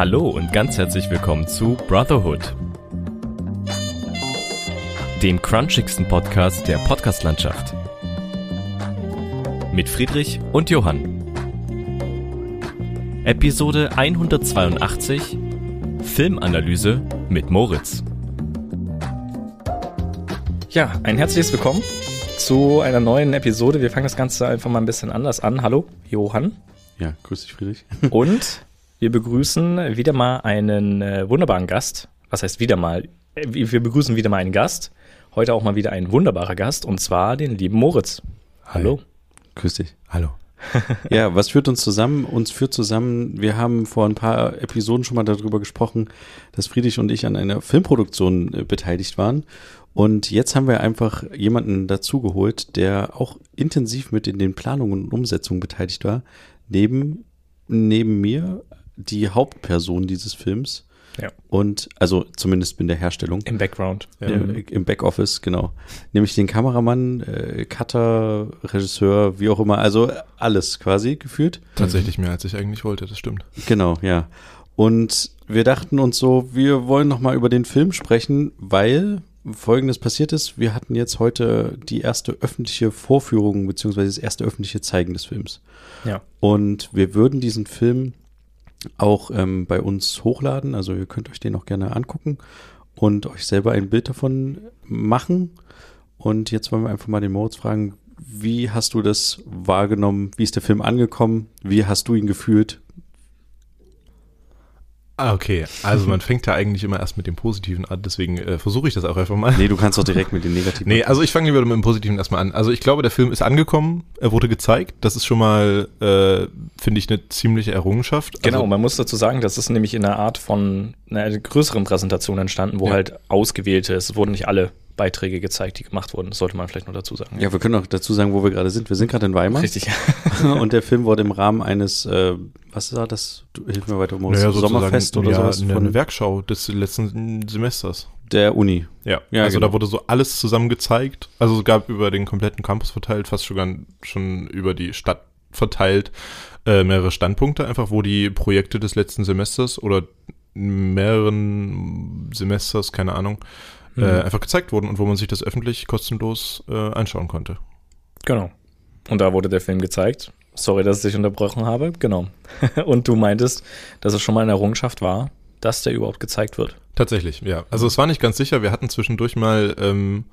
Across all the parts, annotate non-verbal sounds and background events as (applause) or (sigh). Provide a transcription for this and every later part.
Hallo und ganz herzlich willkommen zu Brotherhood, dem crunchigsten Podcast der Podcastlandschaft. Mit Friedrich und Johann. Episode 182 Filmanalyse mit Moritz. Ja, ein herzliches Willkommen zu einer neuen Episode. Wir fangen das Ganze einfach mal ein bisschen anders an. Hallo, Johann. Ja, grüß dich, Friedrich. Und (laughs) wir begrüßen wieder mal einen äh, wunderbaren Gast. Was heißt wieder mal? Äh, Wir begrüßen wieder mal einen Gast. Heute auch mal wieder ein wunderbarer Gast und zwar den lieben Moritz. Hallo. Grüß dich. Hallo. (laughs) Ja, was führt uns zusammen? Uns führt zusammen, wir haben vor ein paar Episoden schon mal darüber gesprochen, dass Friedrich und ich an einer Filmproduktion äh, beteiligt waren. Und jetzt haben wir einfach jemanden dazugeholt, der auch intensiv mit in den Planungen und Umsetzungen beteiligt war. Neben, neben mir die Hauptperson dieses Films. Ja. Und, also zumindest in der Herstellung. Im Background. Im, Im Backoffice, genau. Nämlich den Kameramann, äh, Cutter, Regisseur, wie auch immer, also alles quasi geführt. Tatsächlich mehr, als ich eigentlich wollte, das stimmt. Genau, ja. Und wir dachten uns so, wir wollen noch mal über den Film sprechen, weil Folgendes passiert ist. Wir hatten jetzt heute die erste öffentliche Vorführung beziehungsweise das erste öffentliche Zeigen des Films. Ja. Und wir würden diesen Film auch ähm, bei uns hochladen. Also ihr könnt euch den auch gerne angucken und euch selber ein Bild davon machen. Und jetzt wollen wir einfach mal den Moritz fragen, wie hast du das wahrgenommen? Wie ist der Film angekommen? Wie hast du ihn gefühlt? Ah, okay. Also man fängt ja eigentlich immer erst mit dem Positiven an, deswegen äh, versuche ich das auch einfach mal. Nee, du kannst doch direkt mit den Negativen. Nee, also ich fange lieber mit dem Positiven erstmal an. Also ich glaube, der Film ist angekommen, er wurde gezeigt. Das ist schon mal, äh, finde ich, eine ziemliche Errungenschaft. Genau, Also, man muss dazu sagen, das ist nämlich in einer Art von einer größeren Präsentation entstanden, wo Ja. halt ausgewählte, es wurden nicht alle Beiträge gezeigt, die gemacht wurden. Das sollte man vielleicht noch dazu sagen. Ja, wir können auch dazu sagen, wo wir gerade sind. Wir sind gerade in Weimar. Richtig. (laughs) Und der Film wurde im Rahmen eines, äh, was war das? Du, hilf mir weiter, Moritz. naja, Sommerfest oder ja, sowas eine, von eine Werkschau des letzten Semesters. der Uni. Ja, Ja, also genau. da wurde so alles zusammen gezeigt. Also es gab über den kompletten Campus verteilt, fast sogar schon über die Stadt verteilt, äh, mehrere Standpunkte, einfach wo die Projekte des letzten Semesters oder mehreren Semesters, keine Ahnung, Mhm. äh, einfach gezeigt wurden und wo man sich das öffentlich kostenlos äh, anschauen konnte. Genau. Und da wurde der Film gezeigt. Sorry, dass ich dich unterbrochen habe. Genau. (laughs) Und du meintest, dass es schon mal eine Errungenschaft war, dass der überhaupt gezeigt wird. Tatsächlich, ja. Also es war nicht ganz sicher. Wir hatten zwischendurch mal ähm,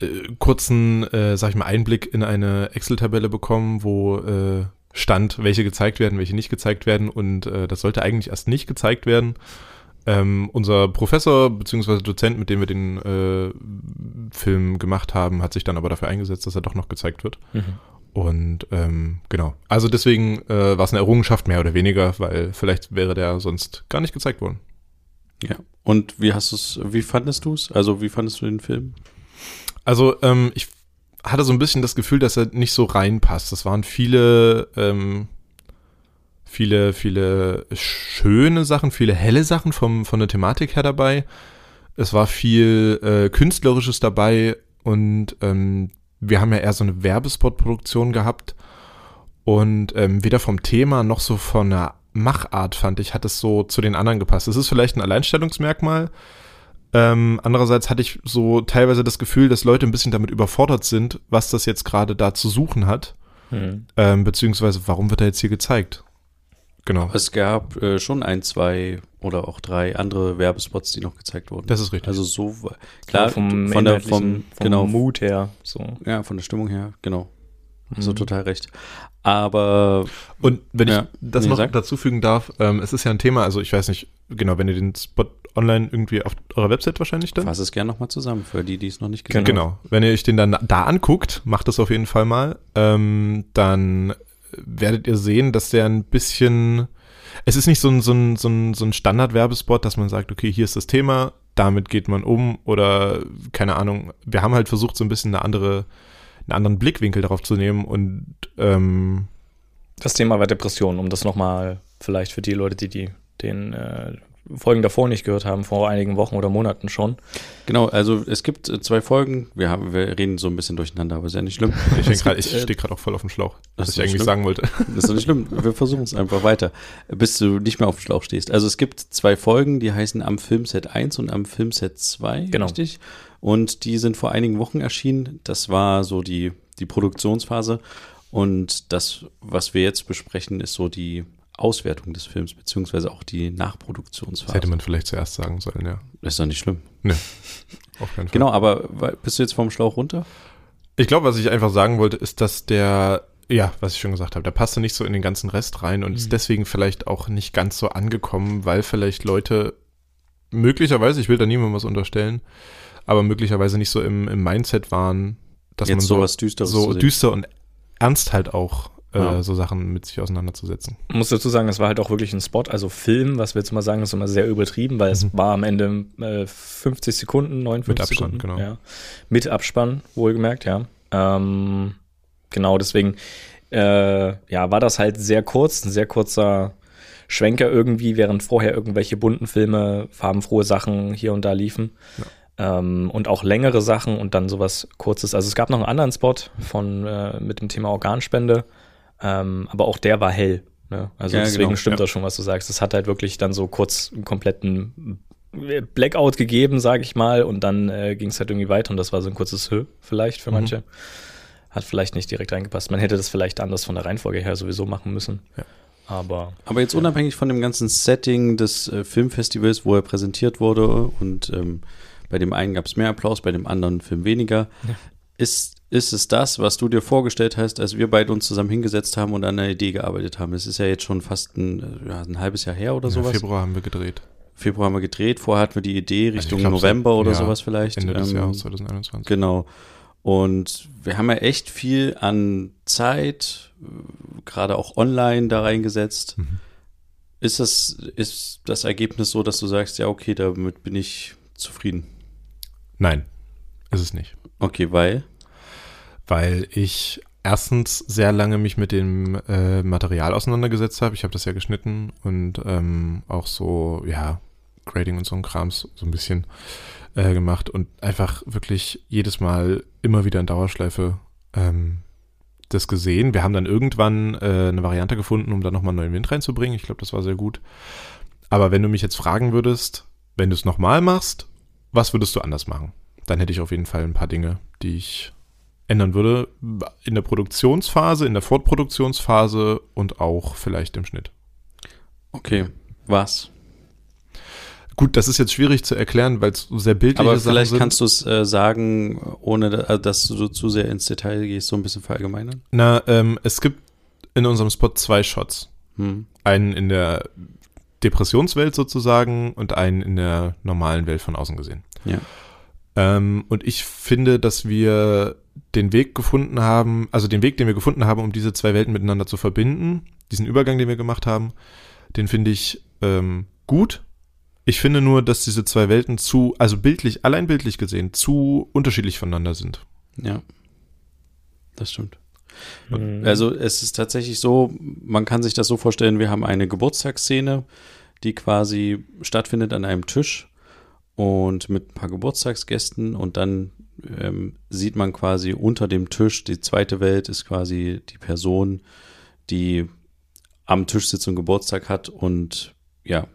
äh, kurzen, äh, sag ich mal, Einblick in eine Excel-Tabelle bekommen, wo äh, stand, welche gezeigt werden, welche nicht gezeigt werden. Und äh, das sollte eigentlich erst nicht gezeigt werden. Ähm, unser Professor bzw. Dozent, mit dem wir den äh, Film gemacht haben, hat sich dann aber dafür eingesetzt, dass er doch noch gezeigt wird. Und ähm, genau. Also deswegen äh, war es eine Errungenschaft mehr oder weniger, weil vielleicht wäre der sonst gar nicht gezeigt worden. Ja. Und wie hast du es, wie fandest du es? Also wie fandest du den Film? Also ähm, ich hatte so ein bisschen das Gefühl, dass er nicht so reinpasst. Das waren viele, ähm, viele, viele schöne Sachen, viele helle Sachen vom, von der Thematik her dabei. Es war viel äh, Künstlerisches dabei und ähm, wir haben ja eher so eine Werbespot-Produktion gehabt. Und ähm, weder vom Thema noch so von der Machart, fand ich, hat es so zu den anderen gepasst. Es ist vielleicht ein Alleinstellungsmerkmal, ähm, andererseits hatte ich so teilweise das Gefühl, dass Leute ein bisschen damit überfordert sind, was das jetzt gerade da zu suchen hat, Mhm. ähm, beziehungsweise warum wird er jetzt hier gezeigt? Genau, Es gab äh, schon ein, zwei oder auch drei andere Werbespots, die noch gezeigt wurden. das ist richtig. also so klar vom, von der vom, vom genau Mut her. So. ja von der Stimmung her genau hast Mhm. total recht aber Und wenn Ja. ich das Nee, noch sag. dazu fügen darf, ähm, es ist ja ein Thema, also ich weiß nicht, genau, wenn ihr den Spot online irgendwie auf eurer Website wahrscheinlich dann. fass es gerne nochmal zusammen für die die es noch nicht gesehen Genau. Wenn ihr euch den dann da anguckt, macht das auf jeden Fall mal, ähm, dann werdet ihr sehen, dass der ein bisschen, es ist nicht so ein, so ein, so ein, so ein Standard-Werbespot, dass man sagt, okay, hier ist das Thema, damit geht man um oder keine Ahnung. Wir haben halt versucht, so ein bisschen eine andere, einen anderen Blickwinkel darauf zu nehmen und ähm, Das Thema war Depression, um das nochmal vielleicht für die Leute, die, die den äh, Folgen davor nicht gehört haben, vor einigen Wochen oder Monaten schon. Genau, also es gibt äh, zwei Folgen. Wir, haben, wir reden so ein bisschen durcheinander, aber ist ja nicht schlimm. Ich, grad- ich äh, stehe gerade auch voll auf dem Schlauch, was ich eigentlich schlimm. sagen wollte. Das ist doch nicht schlimm. Wir versuchen es einfach weiter, bis du nicht mehr auf dem Schlauch stehst. Also es gibt zwei Folgen, die heißen am Filmset 1 und am Filmset 2, Genau. richtig? Und die sind vor einigen Wochen erschienen. Das war so die, die Produktionsphase. Und das, was wir jetzt besprechen, ist so die Auswertung des Films, beziehungsweise auch die Das Nachproduktionsphase. hätte man vielleicht zuerst sagen sollen, ja. ist doch nicht schlimm. (laughs) Auf keinen Fall. Genau, aber bist du jetzt vom Schlauch runter? Ich glaube, was ich einfach sagen wollte, ist, dass der, ja, was ich schon gesagt habe, der passte nicht so in den ganzen Rest rein und ist deswegen vielleicht auch nicht ganz so angekommen, weil vielleicht Leute möglicherweise, ich will da niemandem was unterstellen, aber möglicherweise nicht so im, im Mindset waren, dass jetzt man so, sowas Düsteres so düster und ernst halt auch äh, Ja. so Sachen mit sich auseinanderzusetzen. Ich muss dazu sagen, es war halt auch wirklich ein Spot, also Film, was wir jetzt mal sagen, ist immer sehr übertrieben, weil es Mhm. war am Ende äh, 50 Sekunden, 59 Mit Abstand, Sekunden. genau. Ja. Mit Abspann, wohlgemerkt, ja. Ähm, genau, deswegen äh, ja, war das halt sehr kurz, ein sehr kurzer Schwenker irgendwie, während vorher irgendwelche bunten Filme, farbenfrohe Sachen hier und da liefen. Ähm, und auch längere Sachen und dann sowas Kurzes. Also es gab noch einen anderen Spot von äh, mit dem Thema Organspende, ähm, aber auch der war hell. Ne? Also Ja, deswegen genau, stimmt ja. das schon, was du sagst. Es hat halt wirklich dann so kurz einen kompletten Blackout gegeben, sag ich mal, und dann äh, ging es halt irgendwie weiter und das war so ein kurzes Hö vielleicht für Mhm. manche. Hat vielleicht nicht direkt reingepasst. Man hätte das vielleicht anders von der Reihenfolge her sowieso machen müssen. Ja. Aber Aber jetzt unabhängig von dem ganzen Setting des äh, Filmfestivals, wo er präsentiert wurde und ähm, bei dem einen gab es mehr Applaus, bei dem anderen Film weniger, ist, ist es das, was du dir vorgestellt hast, als wir beide uns zusammen hingesetzt haben und an einer Idee gearbeitet haben? Es ist ja jetzt schon fast ein, äh, ja, ein halbes Jahr her oder Ja, sowas. Februar haben wir gedreht. Februar haben wir gedreht, vorher hatten wir die Idee Also ich Richtung glaub, so- November oder ja, sowas vielleicht. Ende des Ähm, Jahres 2021. Genau. Und wir haben ja echt viel an Zeit, gerade auch online da reingesetzt. Mhm. Ist das, ist das Ergebnis so, dass du sagst, ja, okay, damit bin ich zufrieden? Nein, ist es nicht. Okay, weil? Weil ich erstens sehr lange mich mit dem äh, Material auseinandergesetzt habe. Ich habe das ja geschnitten und ähm, auch so, ja, Grading und so ein Krams so ein bisschen äh, gemacht und einfach wirklich jedes Mal immer wieder in Dauerschleife ähm, das gesehen. Wir haben dann irgendwann äh, eine Variante gefunden, um da nochmal neuen Wind reinzubringen. Ich glaube, das war sehr gut. Aber wenn du mich jetzt fragen würdest, wenn du es nochmal machst, was würdest du anders machen? Dann hätte ich auf jeden Fall ein paar Dinge, die ich ändern würde. In der Produktionsphase, in der Fortproduktionsphase und auch vielleicht im Schnitt. Okay, was? Gut, das ist jetzt schwierig zu erklären, weil es sehr bildliche Aber Sachen vielleicht sind. kannst du es äh, sagen, ohne also, dass du zu sehr ins Detail gehst, so ein bisschen verallgemeinern. Na, ähm, es gibt in unserem Spot zwei Shots. Hm. Einen in der Depressionswelt sozusagen und einen in der normalen Welt von außen gesehen. Ja. Ähm, und ich finde, dass wir den Weg gefunden haben, also den Weg, den wir gefunden haben, um diese zwei Welten miteinander zu verbinden, diesen Übergang, den wir gemacht haben, den finde ich ähm, gut. Ich finde nur, dass diese zwei Welten zu, also bildlich, allein bildlich gesehen, zu unterschiedlich voneinander sind. Ja. Das stimmt. Mhm. Also es ist tatsächlich so, man kann sich das so vorstellen, wir haben eine Geburtstagsszene, die quasi stattfindet an einem Tisch und mit ein paar Geburtstagsgästen und dann ähm, sieht man quasi unter dem Tisch, die zweite Welt ist quasi die Person, die am Tisch sitzt und Geburtstag hat und ja,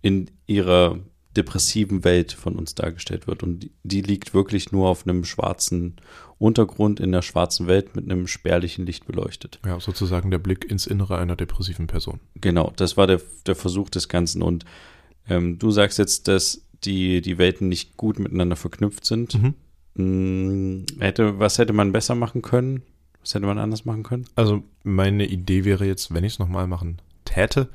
in ihrer depressiven Welt von uns dargestellt wird. Und die, die liegt wirklich nur auf einem schwarzen Untergrund in der schwarzen Welt mit einem spärlichen Licht beleuchtet. Ja, sozusagen der Blick ins Innere einer depressiven Person. Genau, das war der, der Versuch des Ganzen. Und ähm, du sagst jetzt, dass die, die Welten nicht gut miteinander verknüpft sind. Mhm. Hm, hätte, was hätte man besser machen können? Was hätte man anders machen können? Also meine Idee wäre jetzt, wenn ich es nochmal machen täte,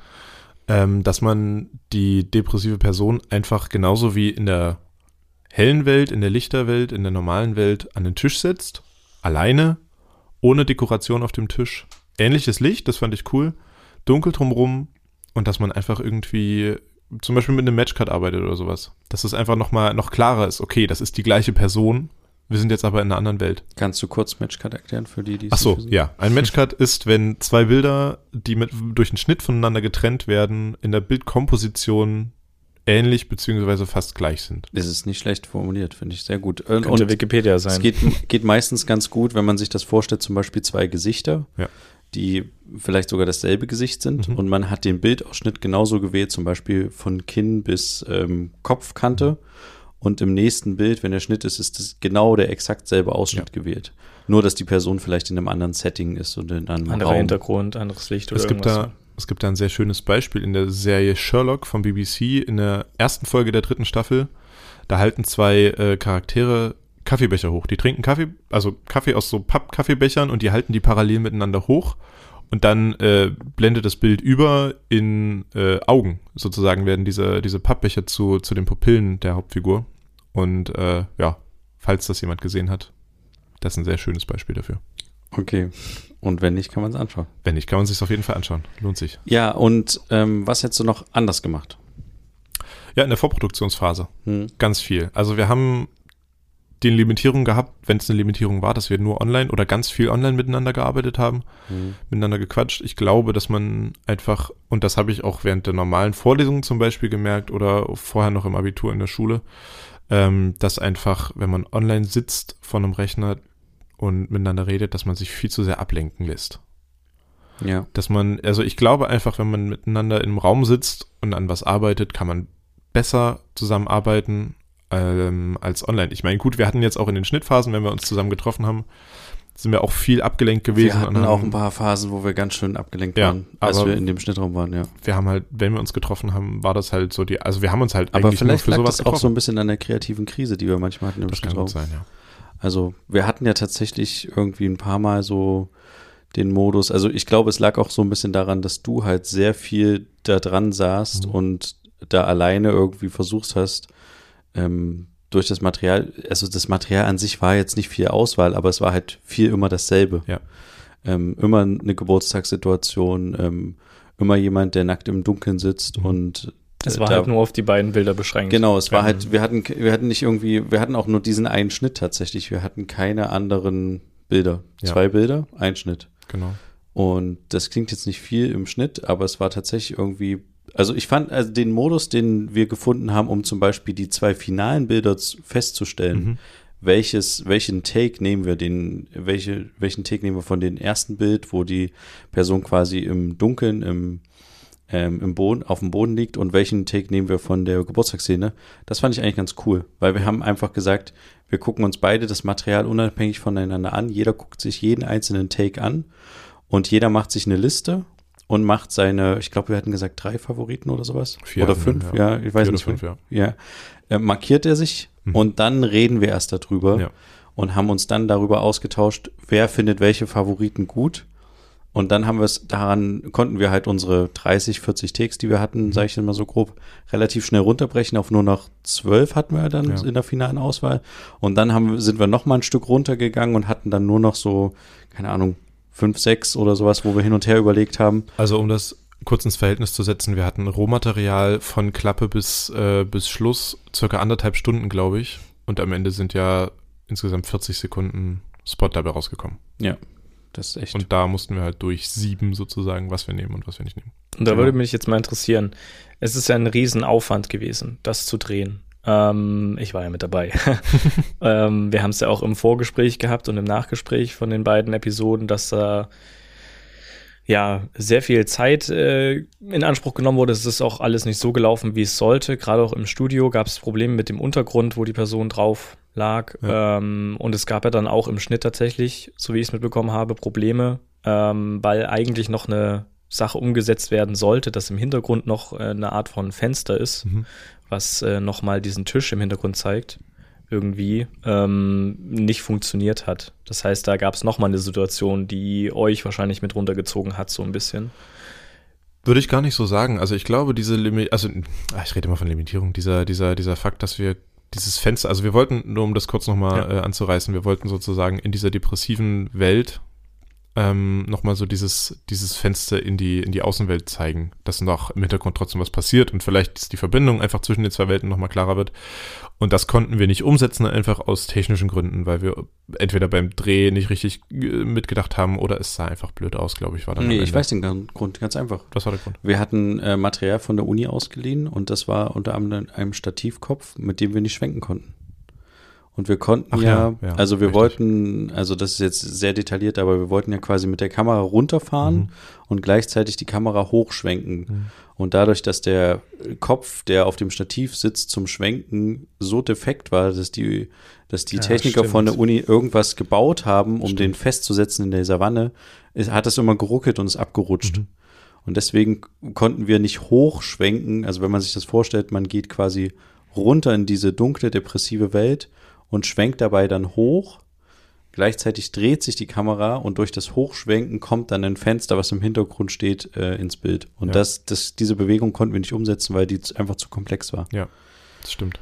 ähm, dass man die depressive Person einfach genauso wie in der hellen Welt, in der Lichterwelt, in der normalen Welt an den Tisch setzt, alleine, ohne Dekoration auf dem Tisch. Ähnliches Licht, das fand ich cool, dunkel drumrum und dass man einfach irgendwie zum Beispiel mit einem Matchcut arbeitet oder sowas. Dass es einfach nochmal noch klarer ist, okay, das ist die gleiche Person, wir sind jetzt aber in einer anderen Welt. Kannst du kurz Matchcut erklären für die, die es Ach so, nicht wissen? ja. Ein Matchcut (laughs) ist, wenn zwei Bilder, die mit, durch einen Schnitt voneinander getrennt werden, in der Bildkomposition ähnlich beziehungsweise fast gleich sind. Das ist nicht schlecht formuliert, finde ich sehr gut. Und, Könnte und Wikipedia es sein. geht, geht meistens ganz gut, wenn man sich das vorstellt, zum Beispiel zwei Gesichter, Ja. Die vielleicht sogar dasselbe Gesicht sind Mhm. und man hat den Bildausschnitt genauso gewählt, zum Beispiel von Kinn bis ähm, Kopfkante. Und im nächsten Bild, wenn der Schnitt ist, ist das genau der exakt selbe Ausschnitt gewählt. Nur, dass die Person vielleicht in einem anderen Setting ist und in einem Anderer Raum. Hintergrund, anderes Licht oder Es gibt, irgendwas. da, es gibt da ein sehr schönes Beispiel in der Serie Sherlock von BBC in der ersten Folge der dritten Staffel. Da halten zwei äh, Charaktere Kaffeebecher hoch. Die trinken Kaffee, also Kaffee aus so Papp-Kaffeebechern und die halten die parallel miteinander hoch. Und dann äh, blendet das Bild über in äh, Augen. Sozusagen werden diese, diese Pappbecher zu, zu den Pupillen der Hauptfigur. Und äh, ja, falls das jemand gesehen hat, das ist ein sehr schönes Beispiel dafür. Okay. Und wenn nicht, kann man es anschauen. Wenn nicht, kann man sich auf jeden Fall anschauen. Lohnt sich. Ja, und ähm, was hättest du noch anders gemacht? Ja, in der Vorproduktionsphase. Hm. Ganz viel. Also wir haben die Limitierung gehabt, wenn es eine Limitierung war, dass wir nur online oder ganz viel online miteinander gearbeitet haben, Hm. miteinander gequatscht. Ich glaube, dass man einfach, und das habe ich auch während der normalen Vorlesungen zum Beispiel gemerkt oder vorher noch im Abitur in der Schule, ähm, dass einfach, wenn man online sitzt von einem Rechner und miteinander redet, dass man sich viel zu sehr ablenken lässt. Ja. Dass man, also ich glaube einfach, wenn man miteinander im Raum sitzt und an was arbeitet, kann man besser zusammenarbeiten ähm, als online. Ich meine, gut, wir hatten jetzt auch in den Schnittphasen, wenn wir uns zusammen getroffen haben, sind wir auch viel abgelenkt gewesen. Wir hatten auch ein paar Phasen, wo wir ganz schön abgelenkt Ja, waren, als wir in dem Schnittraum waren, ja. wir haben halt, wenn wir uns getroffen haben, war das halt so die, also wir haben uns halt Aber eigentlich nur vielleicht für lag sowas das auch so getroffen. ein bisschen an der kreativen Krise, die wir manchmal hatten im das kann Schnittraum. gut sein, ja. Also wir hatten ja tatsächlich irgendwie ein paar Mal so den Modus. Also ich glaube, es lag auch so ein bisschen daran, dass du halt sehr viel da dran saßt Mhm. und da alleine irgendwie versucht hast, ähm, durch das Material, also das Material an sich war jetzt nicht viel Auswahl, aber es war halt viel immer dasselbe. Ja. Ähm, immer eine Geburtstagssituation, ähm, immer jemand, der nackt im Dunkeln sitzt Mhm. und Es äh, war da- halt nur auf die beiden Bilder beschränkt. Genau, es war halt, wir hatten, wir hatten nicht irgendwie, wir hatten auch nur diesen einen Schnitt tatsächlich. Wir hatten keine anderen Bilder. Ja. Zwei Bilder, ein Schnitt. Genau. Und das klingt jetzt nicht viel im Schnitt, aber es war tatsächlich irgendwie, also ich fand also den Modus, den wir gefunden haben, um zum Beispiel die zwei finalen Bilder festzustellen, Mhm. welches, welchen Take nehmen wir, den, welche, welchen Take nehmen wir von dem ersten Bild, wo die Person quasi im Dunkeln, im, ähm, im Boden, auf dem Boden liegt und welchen Take nehmen wir von der Geburtstagsszene. Das fand ich eigentlich ganz cool, weil wir haben einfach gesagt, wir gucken uns beide das Material unabhängig voneinander an. Jeder guckt sich jeden einzelnen Take an und jeder macht sich eine Liste und macht seine, ich glaube, wir hatten gesagt drei Favoriten oder sowas. Vier oder fünf, ja. ja, ich weiß Vier nicht. fünf, ja. Ja, äh, markiert er sich Mhm. und dann reden wir erst darüber Ja. und haben uns dann darüber ausgetauscht, wer findet welche Favoriten gut. Und dann haben wir es daran, konnten wir halt unsere 30, 40 Takes, die wir hatten, Mhm. sage ich mal so grob, relativ schnell runterbrechen. Auf nur noch 12 hatten wir dann Ja. in der finalen Auswahl. Und dann haben, sind wir noch mal ein Stück runtergegangen und hatten dann nur noch so, keine Ahnung, 5, 6 oder sowas, wo wir hin und her überlegt haben. Also um das kurz ins Verhältnis zu setzen, wir hatten Rohmaterial von Klappe bis, äh, bis Schluss, circa anderthalb Stunden, glaube ich. Und am Ende sind ja insgesamt 40 Sekunden Spot dabei rausgekommen. Das ist echt. Und da mussten wir halt durch sieben sozusagen, was wir nehmen und was wir nicht nehmen. Und da Genau. würde mich jetzt mal interessieren, es ist ja ein Riesenaufwand gewesen, das zu drehen. Ähm, ich war ja mit dabei. (laughs) ähm, wir haben es ja auch im Vorgespräch gehabt und im Nachgespräch von den beiden Episoden, dass da ja sehr viel Zeit äh, in Anspruch genommen wurde. Es ist auch alles nicht so gelaufen, wie es sollte. Gerade auch im Studio gab es Probleme mit dem Untergrund, wo die Person drauf lag. Ja. Ähm, und es gab ja dann auch im Schnitt tatsächlich, so wie ich es mitbekommen habe, Probleme, ähm, weil eigentlich noch eine Sache umgesetzt werden sollte, dass im Hintergrund noch äh, eine Art von Fenster ist, Mhm. Was äh, nochmal diesen Tisch im Hintergrund zeigt, irgendwie ähm, nicht funktioniert hat. Das heißt, da gab es nochmal eine Situation, die euch wahrscheinlich mit runtergezogen hat, so ein bisschen. Würde ich gar nicht so sagen. Also ich glaube, diese Limit, also ah, ich rede immer von Limitierung, dieser, dieser, dieser Fakt, dass wir dieses Fenster, also wir wollten, nur um das kurz nochmal Ja. äh, anzureißen, wir wollten sozusagen in dieser depressiven Welt ähm, nochmal so dieses, dieses Fenster in die, in die Außenwelt zeigen, dass noch im Hintergrund trotzdem was passiert und vielleicht die Verbindung einfach zwischen den zwei Welten nochmal klarer wird. Und das konnten wir nicht umsetzen, einfach aus technischen Gründen, weil wir entweder beim Dreh nicht richtig äh, mitgedacht haben oder es sah einfach blöd aus, glaube ich, war dann. Nee, ich weiß den Grund, ganz einfach. Das war der Grund. Wir hatten äh, Material von der Uni ausgeliehen und das war unter anderem einem Stativkopf, mit dem wir nicht schwenken konnten. Und wir konnten Ach ja, ja, ja, also wir richtig. wollten, also das ist jetzt sehr detailliert, aber wir wollten ja quasi mit der Kamera runterfahren Mhm. und gleichzeitig die Kamera hochschwenken. Und dadurch, dass der Kopf, der auf dem Stativ sitzt, zum Schwenken so defekt war, dass die, dass die Ja, Techniker von der stimmt. Uni irgendwas gebaut haben, um Stimmt. den festzusetzen in der Savanne, ist, hat das immer geruckelt und ist abgerutscht. Mhm. Und deswegen konnten wir nicht hochschwenken. Also wenn man sich das vorstellt, man geht quasi runter in diese dunkle, depressive Welt und schwenkt dabei dann hoch. Gleichzeitig dreht sich die Kamera und durch das Hochschwenken kommt dann ein Fenster, was im Hintergrund steht, äh, ins Bild. Und Ja. das, das, diese Bewegung konnten wir nicht umsetzen, weil die einfach zu komplex war. Ja, das stimmt.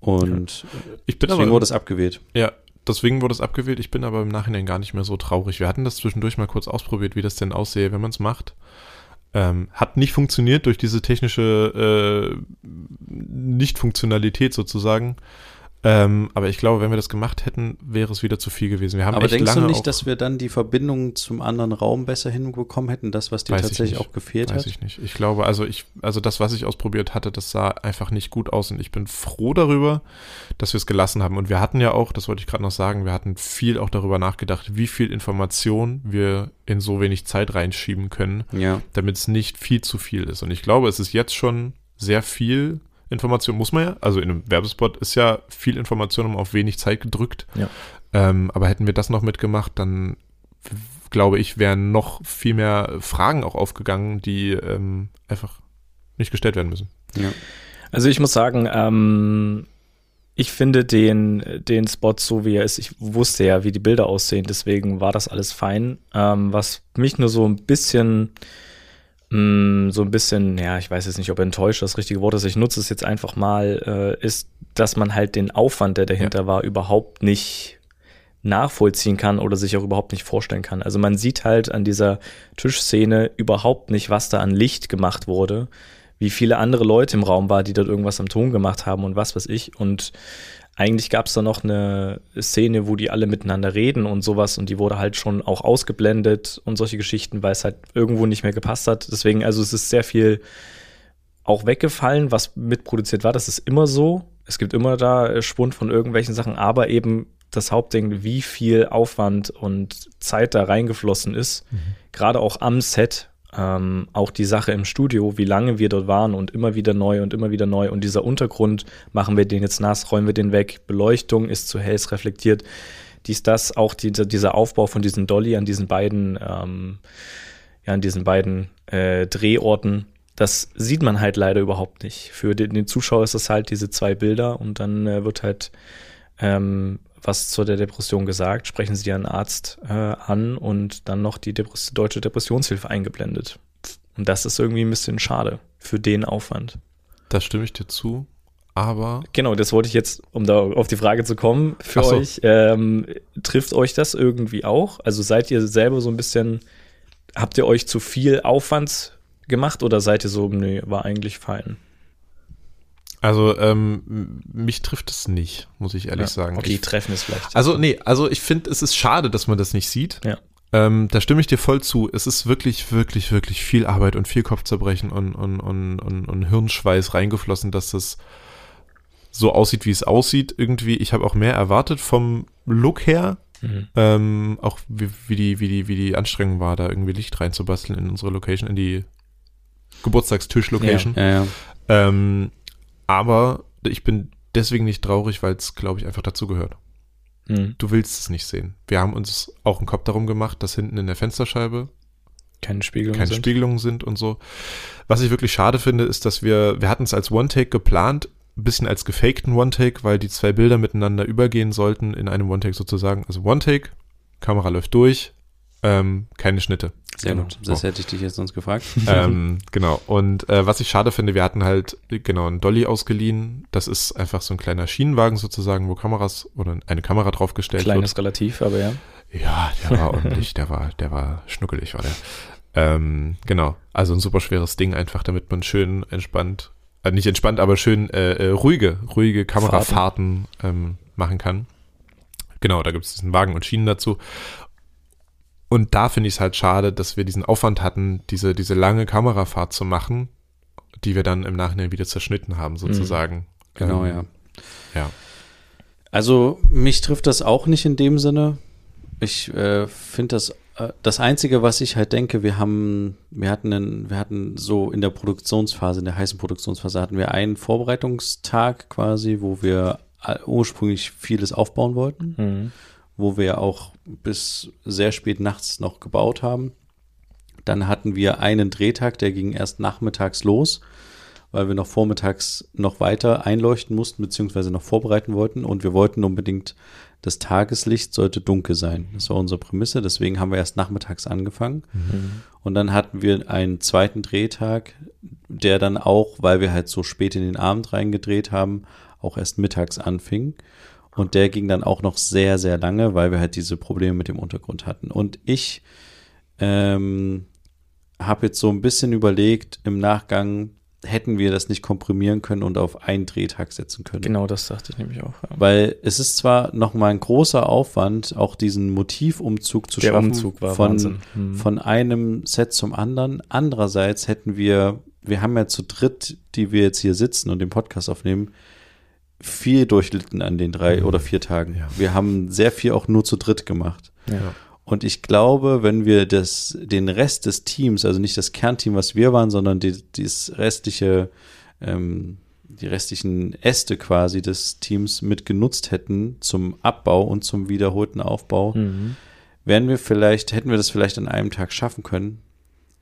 Und Ich bin deswegen aber, wurde es abgewählt. ja, deswegen wurde es abgewählt. Ich bin aber im Nachhinein gar nicht mehr so traurig. Wir hatten das zwischendurch mal kurz ausprobiert, wie das denn aussehe, wenn man es macht. Ähm, hat nicht funktioniert durch diese technische äh, Nicht-Funktionalität sozusagen. Ähm, aber ich glaube, wenn wir das gemacht hätten, wäre es wieder zu viel gewesen. Wir haben Aber denkst du nicht, dass wir dann die Verbindung zum anderen Raum besser hinbekommen hätten, das, was dir Weiß ich tatsächlich auch gefehlt Weiß hat? ich nicht. Ich glaube, also ich, also das, was ich ausprobiert hatte, das sah einfach nicht gut aus und ich bin froh darüber, dass wir es gelassen haben. Und wir hatten ja auch, das wollte ich gerade noch sagen, wir hatten viel auch darüber nachgedacht, wie viel Information wir in so wenig Zeit reinschieben können, Ja. damit es nicht viel zu viel ist. Und ich glaube, es ist jetzt schon sehr viel Information, muss man ja. Also in einem Werbespot ist ja viel Information um auf wenig Zeit gedrückt. Ja. Ähm, aber hätten wir das noch mitgemacht, dann glaube ich, wären noch viel mehr Fragen auch aufgegangen, die ähm, einfach nicht gestellt werden müssen. ja. Also ich muss sagen, ähm, ich finde den, den Spot so wie er ist, ich wusste ja, wie die Bilder aussehen, deswegen war das alles fein. Ähm, was mich nur so ein bisschen, mh, so ein bisschen, ja, ich weiß jetzt nicht, ob enttäuscht das richtige Wort ist, ich nutze es jetzt einfach mal, äh, ist, dass man halt den Aufwand, der dahinter war, überhaupt nicht nachvollziehen kann oder sich auch überhaupt nicht vorstellen kann. Also man sieht halt an dieser Tischszene überhaupt nicht, was da an Licht gemacht wurde, wie viele andere Leute im Raum war, die dort irgendwas am Ton gemacht haben und was weiß ich. Und eigentlich gab es da noch eine Szene, wo die alle miteinander reden und sowas und die wurde halt schon auch ausgeblendet und solche Geschichten, weil es halt irgendwo nicht mehr gepasst hat. Deswegen, also es ist sehr viel auch weggefallen, was mitproduziert war. Das ist immer so. Es gibt immer da äh, Schwund von irgendwelchen Sachen, aber eben das Hauptding, wie viel Aufwand und Zeit da reingeflossen ist, gerade auch am Set, ähm, auch die Sache im Studio, wie lange wir dort waren und immer wieder neu und immer wieder neu. Und dieser Untergrund, machen wir den jetzt nass, räumen wir den weg, Beleuchtung ist zu hell, es reflektiert, dies, das, auch dieser, dieser Aufbau von diesen Dolly an diesen beiden, ähm, ja, an diesen beiden äh, Drehorten, das sieht man halt leider überhaupt nicht. Für den, den Zuschauer ist es halt diese zwei Bilder und dann äh, wird halt ähm, was zu der Depression gesagt, sprechen sie einen Arzt äh, an und dann noch die Depress deutsche Depressionshilfe eingeblendet. Und das ist irgendwie ein bisschen schade für den Aufwand. Da stimme ich dir zu. Aber Genau, das wollte ich jetzt, um da auf die Frage zu kommen, für so. euch. Ähm, trifft euch das irgendwie auch? Also seid ihr selber so ein bisschen, habt ihr euch zu viel Aufwand gemacht oder seid ihr so, nee, war eigentlich fein? Also ähm, mich trifft es nicht, muss ich ehrlich sagen. Okay, Ich, treffen ist vielleicht. also nee, also ich finde, es ist schade, dass man das nicht sieht. Ja. Ähm, da stimme ich dir voll zu. Es ist wirklich, wirklich, wirklich viel Arbeit und viel Kopfzerbrechen und, und, und, und, und Hirnschweiß reingeflossen, dass das so aussieht, wie es aussieht. Irgendwie, ich habe auch mehr erwartet vom Look her. Mhm. Ähm, auch wie, wie, die, wie, die, wie die Anstrengung war, da irgendwie Licht reinzubasteln in unsere Location, in die Geburtstagstisch-Location. Ja, ja. Ähm, aber ich bin deswegen nicht traurig, weil es, glaube ich, einfach dazu gehört. Mhm. Du willst es nicht sehen. Wir haben uns auch einen Kopf darum gemacht, dass hinten in der Fensterscheibe Keine Spiegelung. keine sind. Spiegelungen sind und so. Was ich wirklich schade finde, ist, dass wir, wir hatten es als One-Take geplant, ein bisschen als gefakten One-Take, weil die zwei Bilder miteinander übergehen sollten in einem One-Take sozusagen. Also One-Take, Kamera läuft durch, ähm, keine Schnitte. Sehr Genau. gut. Das So. hätte ich dich jetzt sonst gefragt. (laughs) ähm, genau. Und äh, was ich schade finde, wir hatten halt genau einen Dolly ausgeliehen. Das ist einfach so ein kleiner Schienenwagen sozusagen, wo Kameras oder eine Kamera draufgestellt Kleines wird. Relativ, aber ja. Ja, der war ordentlich, der war, der war schnuckelig, war der. Ähm, genau, also ein super schweres Ding einfach, damit man schön entspannt, äh, nicht entspannt, aber schön äh, äh, ruhige, ruhige Kamerafahrten ähm, machen kann. Genau, da gibt es diesen Wagen und Schienen dazu. Und da finde ich es halt schade, dass wir diesen Aufwand hatten, diese, diese lange Kamerafahrt zu machen, die wir dann im Nachhinein wieder zerschnitten haben, sozusagen. Genau, Ähm, ja. Ja. Also mich trifft das auch nicht in dem Sinne. Ich äh, finde das äh, das einzige, was ich halt denke, wir haben wir hatten einen, wir hatten so in der Produktionsphase, in der heißen Produktionsphase hatten wir einen Vorbereitungstag quasi, wo wir all- ursprünglich vieles aufbauen wollten, Mhm. Wo wir auch bis sehr spät nachts noch gebaut haben. Dann hatten wir einen Drehtag, der ging erst nachmittags los, weil wir noch vormittags noch weiter einleuchten mussten, beziehungsweise noch vorbereiten wollten. Und wir wollten unbedingt, das Tageslicht sollte dunkel sein. Das war unsere Prämisse. Deswegen haben wir erst nachmittags angefangen. Und dann hatten wir einen zweiten Drehtag, der dann auch, weil wir halt so spät in den Abend reingedreht haben, auch erst mittags anfing. Und der ging dann auch noch sehr, sehr lange, weil wir halt diese Probleme mit dem Untergrund hatten. Und ich ähm, habe jetzt so ein bisschen überlegt, im Nachgang hätten wir das nicht komprimieren können und auf einen Drehtag setzen können. Genau, das dachte ich nämlich auch. Ja. Weil es ist zwar nochmal ein großer Aufwand, auch diesen Motivumzug zu Der schaffen Umzug war von. Mhm. von einem Set zum anderen. Andererseits hätten wir, wir haben ja zu dritt, die wir jetzt hier sitzen und den Podcast aufnehmen, viel durchlitten an den drei oder vier Tagen. Ja. Wir haben sehr viel auch nur zu dritt gemacht. Ja. Und ich glaube, wenn wir das, den Rest des Teams, also nicht das Kernteam, was wir waren, sondern die, dieses restliche, ähm, die restlichen Äste quasi des Teams mit genutzt hätten zum Abbau und zum wiederholten Aufbau, Mhm. wären wir vielleicht, hätten wir das vielleicht an einem Tag schaffen können.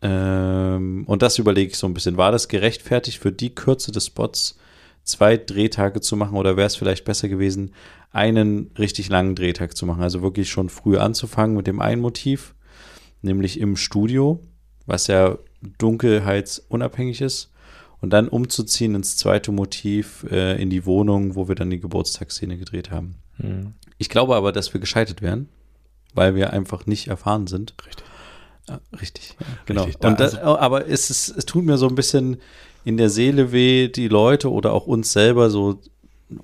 Ähm, und das überlege ich so ein bisschen. War das gerechtfertigt für die Kürze des Spots, zwei Drehtage zu machen oder wäre es vielleicht besser gewesen, einen richtig langen Drehtag zu machen? Also wirklich schon früh anzufangen mit dem einen Motiv, nämlich im Studio, was ja dunkelheitsunabhängig ist. Und dann umzuziehen ins zweite Motiv äh, in die Wohnung, wo wir dann die Geburtstagsszene gedreht haben. Mhm. Ich glaube aber, dass wir gescheitert wären, weil wir einfach nicht erfahren sind. Richtig. Ja, richtig, genau. Richtig, da- Und das, aber es, ist, es tut mir so ein bisschen in der Seele weh, die Leute oder auch uns selber so,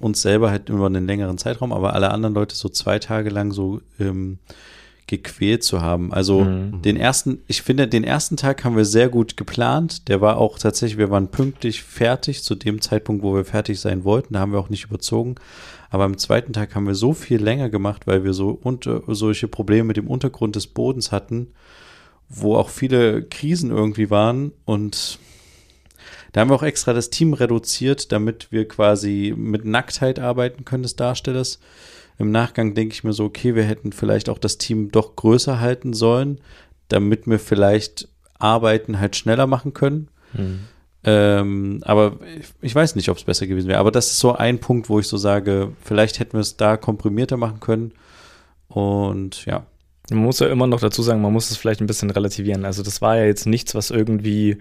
uns selber halt über einen längeren Zeitraum, aber alle anderen Leute so zwei Tage lang so ähm, gequält zu haben. Also Mhm. den ersten, ich finde, den ersten Tag haben wir sehr gut geplant. Der war auch tatsächlich, wir waren pünktlich fertig zu dem Zeitpunkt, wo wir fertig sein wollten. Da haben wir auch nicht überzogen. Aber am zweiten Tag haben wir so viel länger gemacht, weil wir so unter, solche Probleme mit dem Untergrund des Bodens hatten, wo auch viele Krisen irgendwie waren. Und da haben wir auch extra das Team reduziert, damit wir quasi mit Nacktheit arbeiten können des Darstellers. Im Nachgang denke ich mir so, okay, wir hätten vielleicht auch das Team doch größer halten sollen, damit wir vielleicht Arbeiten halt schneller machen können. Mhm. Ähm, aber ich, ich weiß nicht, ob es besser gewesen wäre. Aber das ist so ein Punkt, wo ich so sage, vielleicht hätten wir es da komprimierter machen können. Und ja, Man muss ja immer noch dazu sagen, man muss es vielleicht ein bisschen relativieren. Also das war ja jetzt nichts, was irgendwie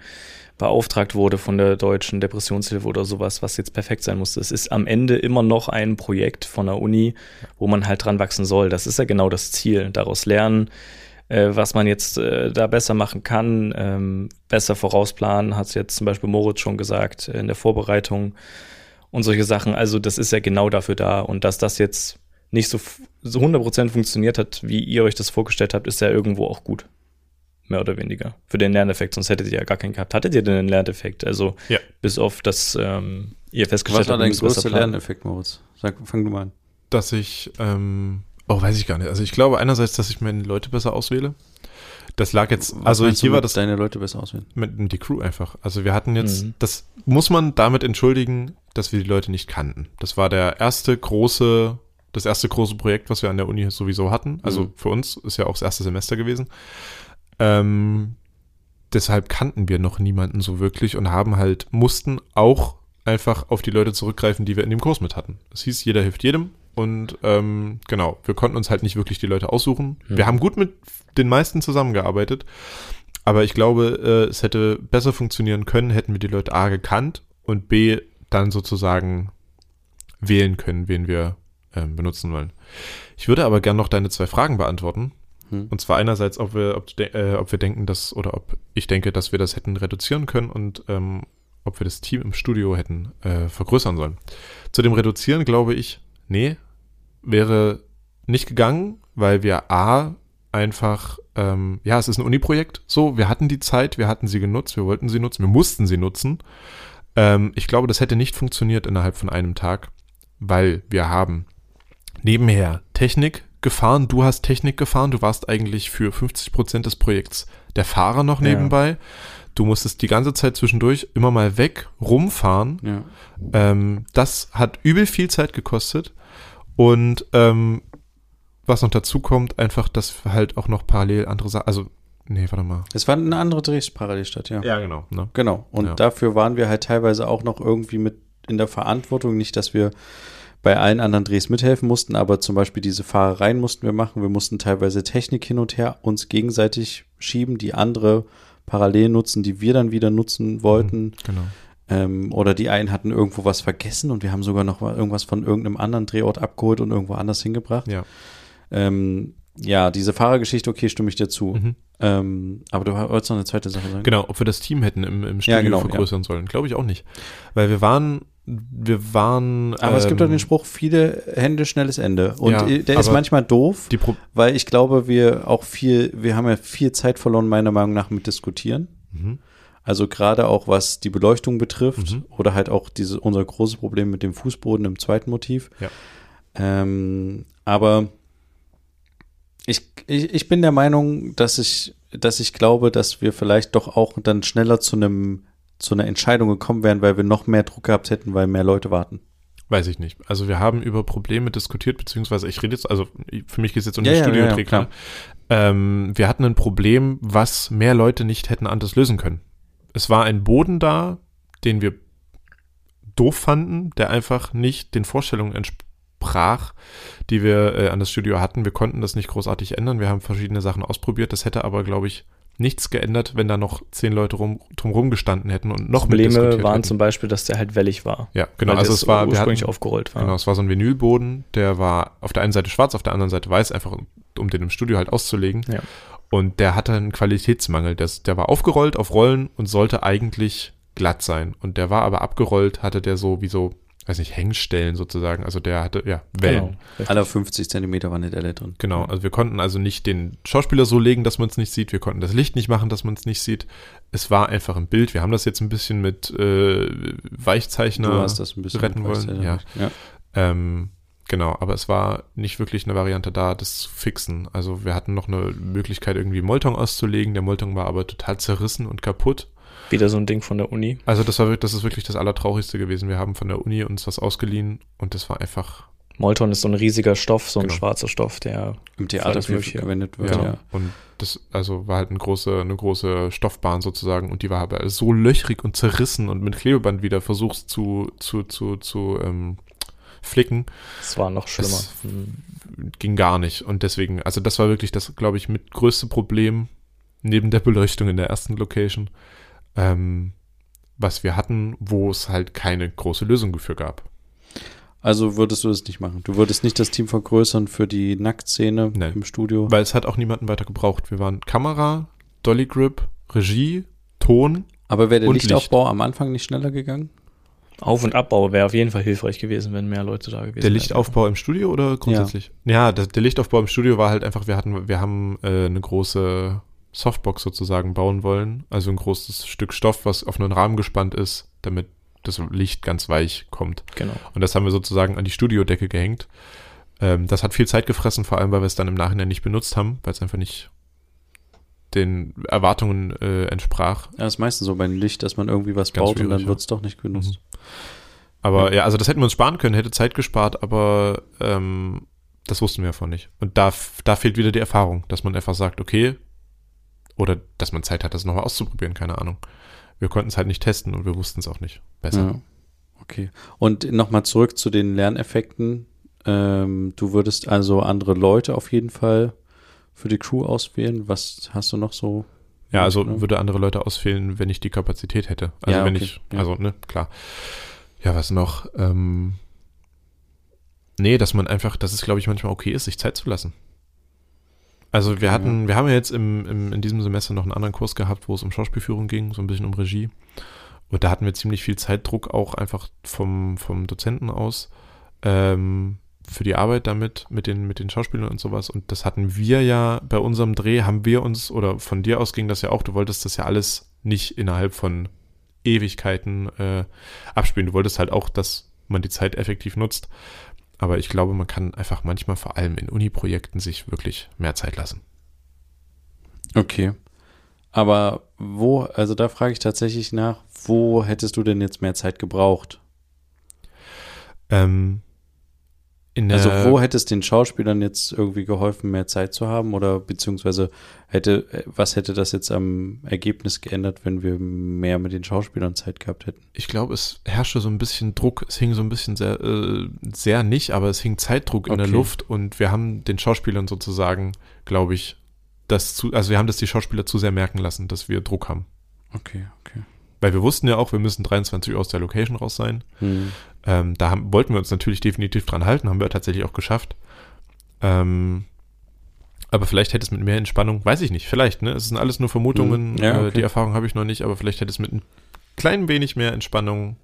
beauftragt wurde von der deutschen Depressionshilfe oder sowas, was jetzt perfekt sein musste. Es ist am Ende immer noch ein Projekt von der Uni, wo man halt dran wachsen soll. Das ist ja genau das Ziel. Daraus lernen, äh, was man jetzt äh, da besser machen kann, ähm, besser vorausplanen, hat jetzt zum Beispiel Moritz schon gesagt, äh, in der Vorbereitung und solche Sachen. Also das ist ja genau dafür da. Und dass das jetzt nicht so, so 100% funktioniert hat, wie ihr euch das vorgestellt habt, ist ja irgendwo auch gut. Mehr oder weniger. Für den Lerneffekt, sonst hättet ihr ja gar keinen gehabt. Hattet ihr denn einen Lerneffekt? Also Ja. bis auf das, ähm, ihr festgestellt was war habt, dein größter. Lerneffekt, Moritz? Sag, fang du mal an. dass ich, ähm, oh, weiß ich gar nicht. Also ich glaube einerseits, dass ich meine Leute besser auswähle. Das lag jetzt, Was also hier war das deine Leute besser auswählen. mit, mit die Crew einfach. Also wir hatten jetzt, Mhm. das muss man damit entschuldigen, dass wir die Leute nicht kannten. Das war der erste große, das erste große Projekt, was wir an der Uni sowieso hatten. Also Mhm. für uns ist ja auch das erste Semester gewesen. Ähm, deshalb kannten wir noch niemanden so wirklich und haben halt, mussten auch einfach auf die Leute zurückgreifen, die wir in dem Kurs mit hatten. Es hieß, jeder hilft jedem und ähm, genau, wir konnten uns halt nicht wirklich die Leute aussuchen. Mhm. Wir haben gut mit den meisten zusammengearbeitet, aber ich glaube, äh, es hätte besser funktionieren können, hätten wir die Leute A gekannt und B dann sozusagen wählen können, wen wir ähm, benutzen wollen. Ich würde aber gern noch deine zwei Fragen beantworten. Hm. Und zwar einerseits, ob wir, ob, äh, ob wir denken, dass, oder ob ich denke, dass wir das hätten reduzieren können und ähm, ob wir das Team im Studio hätten äh, vergrößern sollen. Zu dem Reduzieren glaube ich, nee, wäre nicht gegangen, weil wir A, einfach, ähm, ja, es ist ein Uni-Projekt, so, wir hatten die Zeit, wir hatten sie genutzt, wir wollten sie nutzen, wir mussten sie nutzen. Ähm, ich glaube, das hätte nicht funktioniert innerhalb von einem Tag, weil wir haben nebenher Technik gefahren, du hast Technik gefahren, du warst eigentlich für 50 Prozent des Projekts der Fahrer noch Ja. nebenbei. Du musstest die ganze Zeit zwischendurch immer mal weg, rumfahren. Ja. Ähm, das hat übel viel Zeit gekostet. Und ähm, was noch dazu kommt, einfach, dass halt auch noch parallel andere Sachen, also, nee, warte mal. Es war eine andere Drehs parallel statt, ja. Ja, genau. Ne? Genau. Und Ja. dafür waren wir halt teilweise auch noch irgendwie mit in der Verantwortung. Nicht, dass wir bei allen anderen Drehs mithelfen mussten, aber zum Beispiel diese Fahrereien mussten wir machen. Wir mussten teilweise Technik hin und her uns gegenseitig schieben, die andere parallel nutzen, die wir dann wieder nutzen wollten. Genau. Ähm, oder die einen hatten irgendwo was vergessen und wir haben sogar noch irgendwas von irgendeinem anderen Drehort abgeholt und irgendwo anders hingebracht. Ja. Ähm, ja, diese Fahrergeschichte, okay, stimme ich dir zu. Mhm. Ähm, aber du wolltest noch eine zweite Sache sagen. Genau, ob wir das Team hätten im, im Studio Ja, genau, vergrößern sollen. Glaube ich auch nicht. Weil wir waren, wir waren. Aber es gibt doch ähm, den Spruch, viele Hände, schnelles Ende. Und Ja, der ist manchmal doof, weil ich glaube, wir auch viel, wir haben ja viel Zeit verloren, meiner Meinung nach, mit Diskutieren. mhm. Also gerade auch was die Beleuchtung betrifft Mhm. oder halt auch diese, unser großes Problem mit dem Fußboden im zweiten Motiv. Ja. Ähm, aber ich, ich, ich bin der Meinung, dass ich, dass ich glaube, dass wir vielleicht doch auch dann schneller zu einem zu einer Entscheidung gekommen wären, weil wir noch mehr Druck gehabt hätten, weil mehr Leute warten. Weiß ich nicht. Also wir haben über Probleme diskutiert, beziehungsweise ich rede jetzt, also für mich geht es jetzt um Ja, den ja, ja, ja. Ähm, wir hatten ein Problem, was mehr Leute nicht hätten anders lösen können. Es war ein Boden da, den wir doof fanden, der einfach nicht den Vorstellungen entsprach, die wir äh, an das Studio hatten. Wir konnten das nicht großartig ändern. Wir haben verschiedene Sachen ausprobiert. Das hätte aber, glaube ich, nichts geändert, wenn da noch zehn Leute rum, drumherum gestanden hätten und noch Probleme mitdiskutiert waren hätten. zum Beispiel, dass der halt wellig war. Ja, genau. Also es war, ursprünglich hatten, aufgerollt war. Genau, es war so ein Vinylboden, der war auf der einen Seite schwarz, auf der anderen Seite weiß, einfach um, den im Studio halt auszulegen. Ja. Und der hatte einen Qualitätsmangel. Das, der war aufgerollt auf Rollen und sollte eigentlich glatt sein. Und der war aber abgerollt, hatte der so wie so, weiß nicht, Hängstellen sozusagen. Also der hatte, ja, Wellen. Genau. Alle 50 Zentimeter war eine Delle drin. Genau, also wir konnten also nicht den Schauspieler so legen, dass man es nicht sieht. Wir konnten das Licht nicht machen, dass man es nicht sieht. Es war einfach ein Bild. Wir haben das jetzt ein bisschen mit äh, Weichzeichner du hast das ein bisschen retten wollen. Ja. ja. Ähm, genau, aber es war nicht wirklich eine Variante da, das zu fixen. Also wir hatten noch eine Möglichkeit, irgendwie Molton auszulegen. Der Molton war aber total zerrissen und kaputt. Wieder so ein Ding von der Uni. Also das war wirklich, das ist wirklich das Allertraurigste gewesen. Wir haben von der Uni uns was ausgeliehen und das war einfach. Molton ist so ein riesiger Stoff, so ein Genau. schwarzer Stoff, der Im Theater verwendet wird, Ja. ja. Und das, also war halt eine große, eine große Stoffbahn sozusagen und die war aber so löchrig und zerrissen und mit Klebeband wieder versucht zu, zu, zu, zu ähm, flicken. es war noch schlimmer. Es- ging gar nicht. Und deswegen, also das war wirklich das, glaube ich, mit größte Problem neben der Beleuchtung in der ersten Location, ähm, was wir hatten, wo es halt keine große Lösung dafür gab. Also würdest du das nicht machen? Du würdest nicht das Team vergrößern für die Nacktszene Nein. im Studio? Weil es hat auch niemanden weiter gebraucht. Wir waren Kamera, Dolly Grip, Regie, Ton. Aber wäre der Und Lichtaufbau am Anfang nicht schneller gegangen? Auf- und Abbau wäre auf jeden Fall hilfreich gewesen, wenn mehr Leute da gewesen Der wären. Lichtaufbau im Studio oder grundsätzlich? Ja, der, der Lichtaufbau im Studio war halt einfach, wir hatten, wir haben äh, eine große Softbox sozusagen bauen wollen. Also ein großes Stück Stoff, was auf einen Rahmen gespannt ist, damit das Licht ganz weich kommt. Genau. Und das haben wir sozusagen an die Studiodecke gehängt. Ähm, das hat viel Zeit gefressen, vor allem, weil wir es dann im Nachhinein nicht benutzt haben, weil es einfach nicht den Erwartungen äh, entsprach. Ja, das ist meistens so beim Licht, dass man irgendwie was Ganz baut und dann ja. wird es doch nicht genutzt. Aber ja. also das hätten wir uns sparen können, hätte Zeit gespart, aber ähm, das wussten wir davon nicht. Und da, da fehlt wieder die Erfahrung, dass man einfach sagt, okay, oder dass man Zeit hat, das nochmal auszuprobieren, keine Ahnung. Wir konnten es halt nicht testen und wir wussten es auch nicht besser. Ja. Okay. Und nochmal zurück zu den Lerneffekten. Ähm, du würdest also andere Leute auf jeden Fall für die Crew auswählen. Was hast du noch so? Ja, also Ja. würde andere Leute ausfehlen, wenn ich die Kapazität hätte. Also Ja, wenn okay, ich, also ne, klar. Ja, was noch? Ähm, nee, dass man einfach, dass es, glaube ich, manchmal okay ist, sich Zeit zu lassen. Also wir hatten, wir haben ja jetzt im, im, in diesem Semester noch einen anderen Kurs gehabt, wo es um Schauspielführung ging, so ein bisschen um Regie. Und da hatten wir ziemlich viel Zeitdruck auch einfach vom, vom Dozenten aus ähm, für die Arbeit damit, mit den, mit den Schauspielern und sowas. Und das hatten wir ja bei unserem Dreh, haben wir uns, oder von dir aus ging das ja auch, du wolltest das ja alles nicht innerhalb von Ewigkeiten äh, abspielen. Du wolltest halt auch, dass man die Zeit effektiv nutzt. Aber ich glaube, man kann einfach manchmal vor allem in Uni-Projekten sich wirklich mehr Zeit lassen. Okay. Aber wo, also da frage ich tatsächlich nach, wo hättest du denn jetzt mehr Zeit gebraucht? Ähm, also wo hätte es den Schauspielern jetzt irgendwie geholfen, mehr Zeit zu haben? Oder beziehungsweise hätte, was hätte das jetzt am Ergebnis geändert, wenn wir mehr mit den Schauspielern Zeit gehabt hätten? Ich glaube, es herrschte so ein bisschen Druck, es hing so ein bisschen sehr, äh, sehr nicht, aber es hing Zeitdruck in okay. der Luft und wir haben den Schauspielern sozusagen, glaube ich, das zu, also wir haben das die Schauspieler zu sehr merken lassen, dass wir Druck haben. Okay, okay. Weil wir wussten ja auch, wir müssen 23 Uhr aus der Location raus sein. Hm. Ähm, da haben, wollten wir uns natürlich definitiv dran halten, haben wir tatsächlich auch geschafft. Ähm, aber vielleicht hätte es mit mehr Entspannung, weiß ich nicht, vielleicht, ne? Es sind alles nur Vermutungen, hm. ja, okay. äh, die Erfahrung habe ich noch nicht, aber vielleicht hätte es mit ein klein wenig mehr Entspannung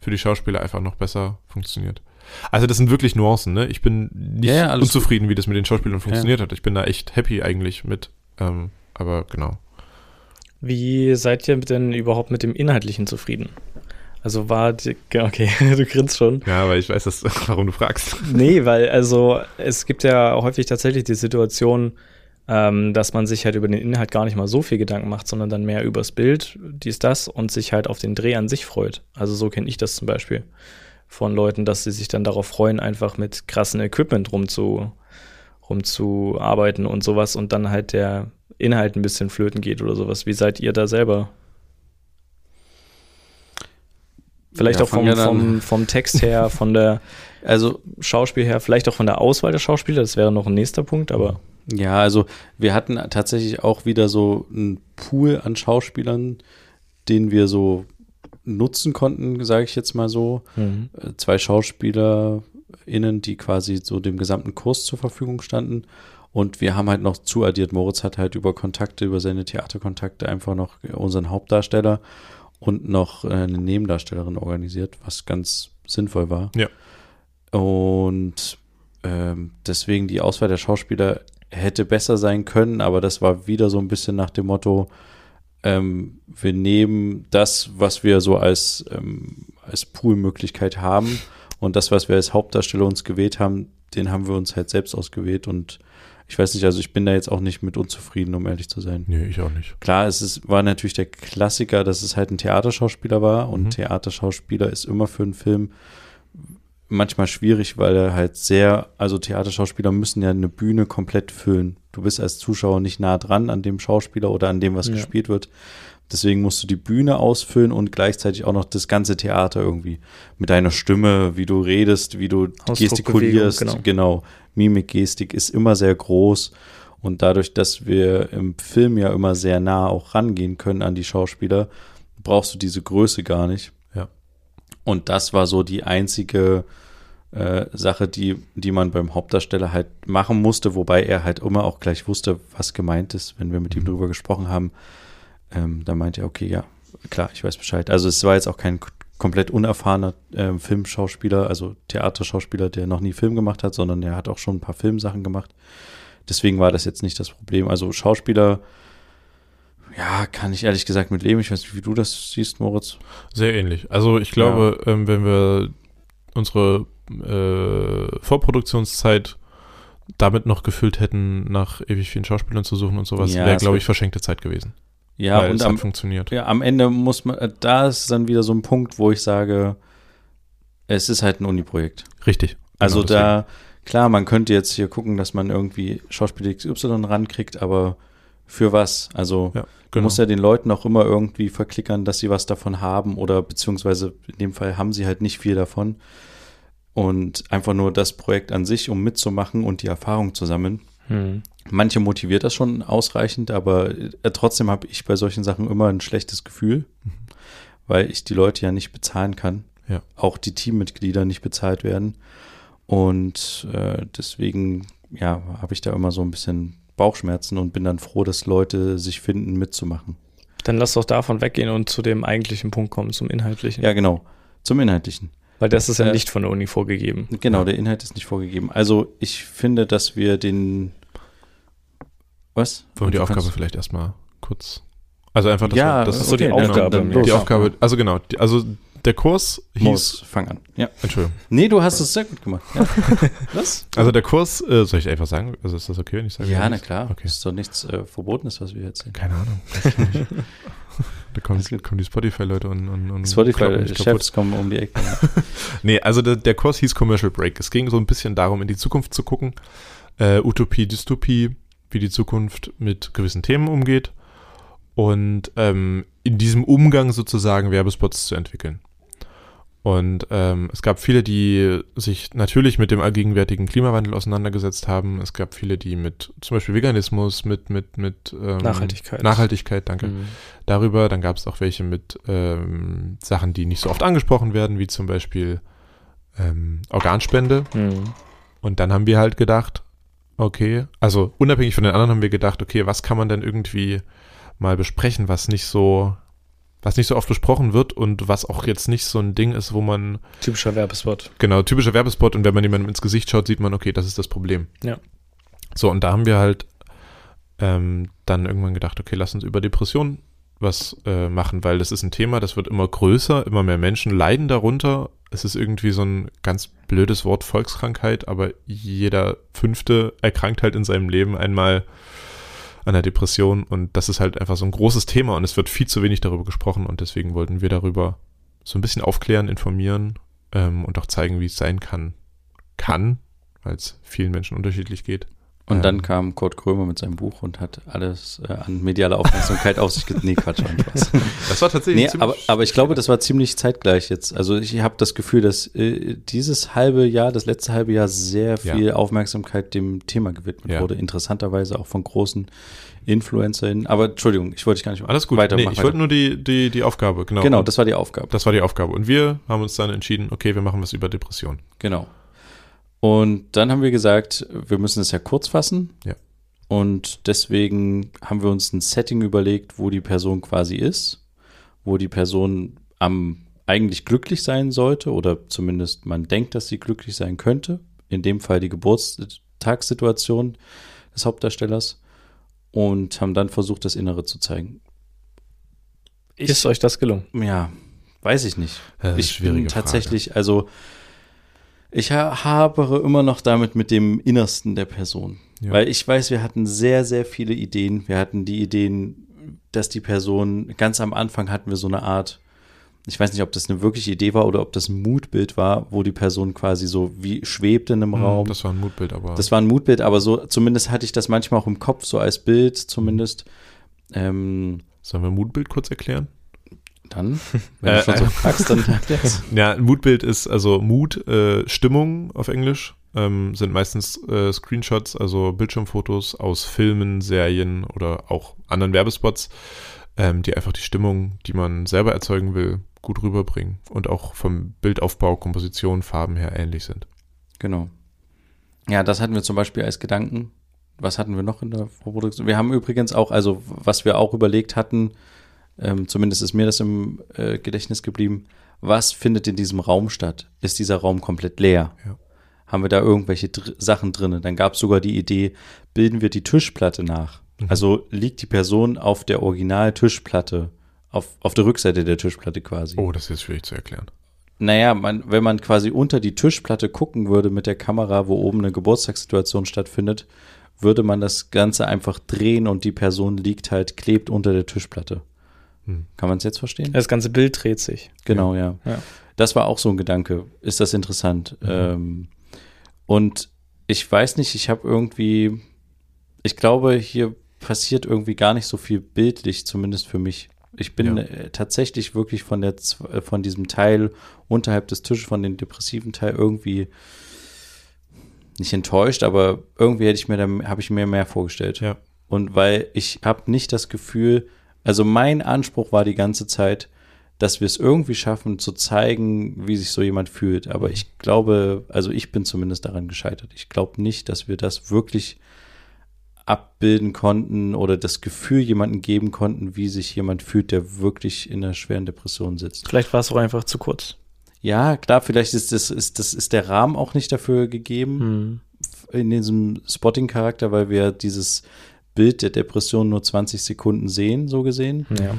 für die Schauspieler einfach noch besser funktioniert. Also das sind wirklich Nuancen, ne? Ich bin nicht ja, ja, unzufrieden, wie das mit den Schauspielern funktioniert hat. Ich bin da echt happy eigentlich mit. Ähm, aber genau. Wie seid ihr denn überhaupt mit dem Inhaltlichen zufrieden? Also war die, okay, (laughs) du grinst schon. Ja, aber ich weiß, dass, (laughs) warum du fragst. Nee, weil also es gibt ja häufig tatsächlich die Situation, ähm, dass man sich halt über den Inhalt gar nicht mal so viel Gedanken macht, sondern dann mehr übers Bild, dies, das und sich halt auf den Dreh an sich freut. Also so kenne ich das zum Beispiel von Leuten, dass sie sich dann darauf freuen, einfach mit krassen Equipment rumzu, rumzuarbeiten und sowas und dann halt der Inhalt ein bisschen flöten geht oder sowas. Wie seid ihr da selber? Vielleicht ja, auch vom, vom, vom Text her, (laughs) von der also Schauspiel her, vielleicht auch von der Auswahl der Schauspieler, das wäre noch ein nächster Punkt, aber. Ja, also wir hatten tatsächlich auch wieder so einen Pool an Schauspielern, den wir so nutzen konnten, sage ich jetzt mal so. Mhm. Äh, zwei SchauspielerInnen, die quasi so dem gesamten Kurs zur Verfügung standen. Und wir haben halt noch zuaddiert. Moritz hat halt über Kontakte, über seine Theaterkontakte einfach noch unseren Hauptdarsteller und noch eine Nebendarstellerin organisiert, was ganz sinnvoll war. Ja. Und ähm, deswegen die Auswahl der Schauspieler hätte besser sein können, aber das war wieder so ein bisschen nach dem Motto, ähm, wir nehmen das, was wir so als, ähm, als Poolmöglichkeit haben und das, was wir als Hauptdarsteller uns gewählt haben, den haben wir uns halt selbst ausgewählt und ich weiß nicht, also ich bin da jetzt auch nicht mit unzufrieden, um ehrlich zu sein. Nee, ich auch nicht. Klar, es ist, war natürlich der Klassiker, dass es halt ein Theaterschauspieler war und mhm. Theaterschauspieler ist immer für einen Film manchmal schwierig, weil er halt sehr, also Theaterschauspieler müssen ja eine Bühne komplett füllen. Du bist als Zuschauer nicht nah dran an dem Schauspieler oder an dem, was ja. gespielt wird. Deswegen musst du die Bühne ausfüllen und gleichzeitig auch noch das ganze Theater irgendwie mit deiner Stimme, wie du redest, wie du gestikulierst. Genau. genau. Mimik, Gestik ist immer sehr groß. Und dadurch, dass wir im Film ja immer sehr nah auch rangehen können an die Schauspieler, brauchst du diese Größe gar nicht. Ja. Und das war so die einzige äh, Sache, die, die man beim Hauptdarsteller halt machen musste, wobei er halt immer auch gleich wusste, was gemeint ist, wenn wir mit ihm mhm. drüber gesprochen haben ähm, da meinte er, okay, ja, klar, ich weiß Bescheid. Also es war jetzt auch kein komplett unerfahrener äh, Filmschauspieler, also Theaterschauspieler, der noch nie Film gemacht hat, sondern der hat auch schon ein paar Filmsachen gemacht. Deswegen war das jetzt nicht das Problem. Also Schauspieler, ja, kann ich ehrlich gesagt mit leben. Ich weiß nicht, wie du das siehst, Moritz. Sehr ähnlich. Also ich glaube, ja. ähm, wenn wir unsere äh, Vorproduktionszeit damit noch gefüllt hätten, nach ewig vielen Schauspielern zu suchen und sowas, ja, wäre, glaube ich, verschenkte Zeit gewesen. Ja, Weil und am, funktioniert. Ja, am Ende muss man, äh, da ist dann wieder so ein Punkt, wo ich sage, es ist halt ein Uni-Projekt. Richtig. Genau also deswegen. da, klar, man könnte jetzt hier gucken, dass man irgendwie Schauspieler XY rankriegt, aber für was? Also ja, genau. muss ja den Leuten auch immer irgendwie verklickern, dass sie was davon haben oder beziehungsweise in dem Fall haben sie halt nicht viel davon. Und einfach nur das Projekt an sich, um mitzumachen und die Erfahrung zu sammeln. Hm. Manche motiviert das schon ausreichend, aber äh, trotzdem habe ich bei solchen Sachen immer ein schlechtes Gefühl, mhm. weil ich die Leute ja nicht bezahlen kann. Ja. Auch die Teammitglieder nicht bezahlt werden. Und äh, deswegen, ja, habe ich da immer so ein bisschen Bauchschmerzen und bin dann froh, dass Leute sich finden, mitzumachen. Dann lass doch davon weggehen und zu dem eigentlichen Punkt kommen, zum Inhaltlichen. Ja, genau. Zum Inhaltlichen. Weil das ist ja Äh, nicht von der Uni vorgegeben. Genau, der Inhalt ist nicht vorgegeben. Also ich finde, dass wir den was? Wollen wir die Aufgabe kannst- vielleicht erstmal kurz. Also einfach, dass Ja, wir, das ist so die okay, dann- Aufgabe. dann los. die Aufgabe. Also genau, die, also der Kurs hieß. Muss, fang an. Ja. Entschuldigung. Nee, du hast es sehr gut gemacht. Ja. (laughs) was? Also der Kurs, äh, soll ich einfach sagen? Also ist das okay, wenn ich sage? Ja, na klar. Okay. Ist doch nichts äh, Verbotenes, was wir jetzt sehen. Keine Ahnung. (laughs) (laughs) da kommen, kommen die Spotify-Leute und, und, und Spotify-Chefs kommen um die Ecke. (laughs) Nee, also der, der Kurs hieß Commercial Break. Es ging so ein bisschen darum, in die Zukunft zu gucken. Äh, Utopie, Dystopie, wie die Zukunft mit gewissen Themen umgeht. Und ähm, in diesem Umgang sozusagen Werbespots zu entwickeln. Und ähm, es gab viele, die sich natürlich mit dem allgegenwärtigen Klimawandel auseinandergesetzt haben. Es gab viele, die mit zum Beispiel Veganismus, mit, mit, mit ähm, Nachhaltigkeit. Nachhaltigkeit, danke Mhm. darüber. Dann gab es auch welche mit ähm, Sachen, die nicht so oft angesprochen werden, wie zum Beispiel ähm, Organspende. Mhm. Und dann haben wir halt gedacht, okay, also unabhängig von den anderen haben wir gedacht, okay, was kann man denn irgendwie mal besprechen, was nicht so, was nicht so oft besprochen wird und was auch jetzt nicht so ein Ding ist, wo man, Typischer Werbespot. genau, typischer Werbespot und wenn man jemandem ins Gesicht schaut, sieht man, okay, das ist das Problem. Ja. So, und da haben wir halt ähm, dann irgendwann gedacht, okay, lass uns über Depressionen was äh, machen, weil das ist ein Thema, das wird immer größer, immer mehr Menschen leiden darunter. Es ist irgendwie so ein ganz blödes Wort Volkskrankheit, aber jeder Fünfte erkrankt halt in seinem Leben einmal der Depression und das ist halt einfach so ein großes Thema und es wird viel zu wenig darüber gesprochen und deswegen wollten wir darüber so ein bisschen aufklären, informieren ähm, und auch zeigen, wie es sein kann. Kann, weil es vielen Menschen unterschiedlich geht. Und Ähm. dann kam Kurt Krömer mit seinem Buch und hat alles äh, an medialer Aufmerksamkeit auf sich ge- Nee, Quatsch, Spaß. (laughs) Das war tatsächlich Nee, aber, aber ich glaube, das war ziemlich zeitgleich jetzt. Also ich habe das Gefühl, dass äh, dieses halbe Jahr, das letzte halbe Jahr sehr Ja. viel Aufmerksamkeit dem Thema gewidmet Ja. wurde. Interessanterweise auch von großen InfluencerInnen. Aber Entschuldigung, ich wollte dich gar nicht alles gut. weiter nee, ich weiter. wollte nur die, die, die Aufgabe, genau. Genau, das war die Aufgabe. das war die Aufgabe. Und wir haben uns dann entschieden, okay, wir machen was über Depression. Genau. Und dann haben wir gesagt, wir müssen es ja kurz fassen. Ja. Und deswegen haben wir uns ein Setting überlegt, wo die Person quasi ist, wo die Person am eigentlich glücklich sein sollte oder zumindest man denkt, dass sie glücklich sein könnte. In dem Fall die Geburtstagssituation des Hauptdarstellers und haben dann versucht, das Innere zu zeigen. Ich, Ist euch das gelungen? ja, weiß ich nicht. Äh, ich schwierige bin tatsächlich, also ich ha habere immer noch damit mit dem Innersten der Person. Ja. Weil ich weiß, wir hatten sehr, sehr viele Ideen. Wir hatten die Ideen, dass die Person, ganz am Anfang hatten wir so eine Art, ich weiß nicht, ob das eine wirkliche Idee war oder ob das ein Mutbild war, wo die Person quasi so wie schwebt in einem Frage. Raum. Das war ein Mutbild, aber Das war ein Mutbild, aber so, zumindest hatte ich das manchmal auch im Kopf, so als Bild zumindest. Ähm, sollen wir Mutbild kurz erklären? Dann, (laughs) wenn Äh, du schon so äh. fragst, dann erklär's. Ja, ein Mutbild ist also Mut, äh, Stimmung auf Englisch, ähm, sind meistens äh, Screenshots, also Bildschirmfotos aus Filmen, Serien oder auch anderen Werbespots, ähm, die einfach die Stimmung, die man selber erzeugen will, gut rüberbringen und auch vom Bildaufbau, Komposition, Farben her ähnlich sind. Genau. Ja, das hatten wir zum Beispiel als Gedanken. Was hatten wir noch in der Vorproduktion? Wir haben übrigens auch, also was wir auch überlegt hatten, ähm, zumindest ist mir das im äh, Gedächtnis geblieben, was findet in diesem Raum statt? Ist dieser Raum komplett leer? Ja. Haben wir da irgendwelche dr Sachen drin? Dann gab es sogar die Idee, bilden wir die Tischplatte nach? Mhm. Also liegt die Person auf der Original-Tischplatte, auf, auf der Rückseite der Tischplatte quasi. Oh, das ist schwierig zu erklären. Naja, man, wenn man quasi unter die Tischplatte gucken würde mit der Kamera, wo oben eine Geburtstagssituation stattfindet, würde man das Ganze einfach drehen und die Person liegt halt, klebt unter der Tischplatte. Hm. Kann man es jetzt verstehen? Das ganze Bild dreht sich. Genau, ja. Ja. Das war auch so ein Gedanke. Ist das interessant? Mhm. Ähm, und ich weiß nicht, ich habe irgendwie, ich glaube, hier passiert irgendwie gar nicht so viel bildlich, zumindest für mich. Ich bin Ja. äh, tatsächlich wirklich von der äh, von diesem Teil unterhalb des Tisches, von dem depressiven Teil irgendwie nicht enttäuscht, aber irgendwie hätte ich mir da habe ich mir mehr vorgestellt. Ja. Und weil ich habe nicht das Gefühl, also mein Anspruch war die ganze Zeit, dass wir es irgendwie schaffen, zu zeigen, wie sich so jemand fühlt. Aber ich glaube, also ich bin zumindest daran gescheitert. Ich glaube nicht, dass wir das wirklich abbilden konnten oder das Gefühl jemandem geben konnten, wie sich jemand fühlt, der wirklich in einer schweren Depression sitzt. Vielleicht war es auch einfach zu kurz. Ja, klar, vielleicht ist das, ist das, ist der Rahmen auch nicht dafür gegeben Hm. in diesem Spotting-Charakter, weil wir dieses Bild der Depression nur 20 Sekunden sehen, so gesehen. Ja.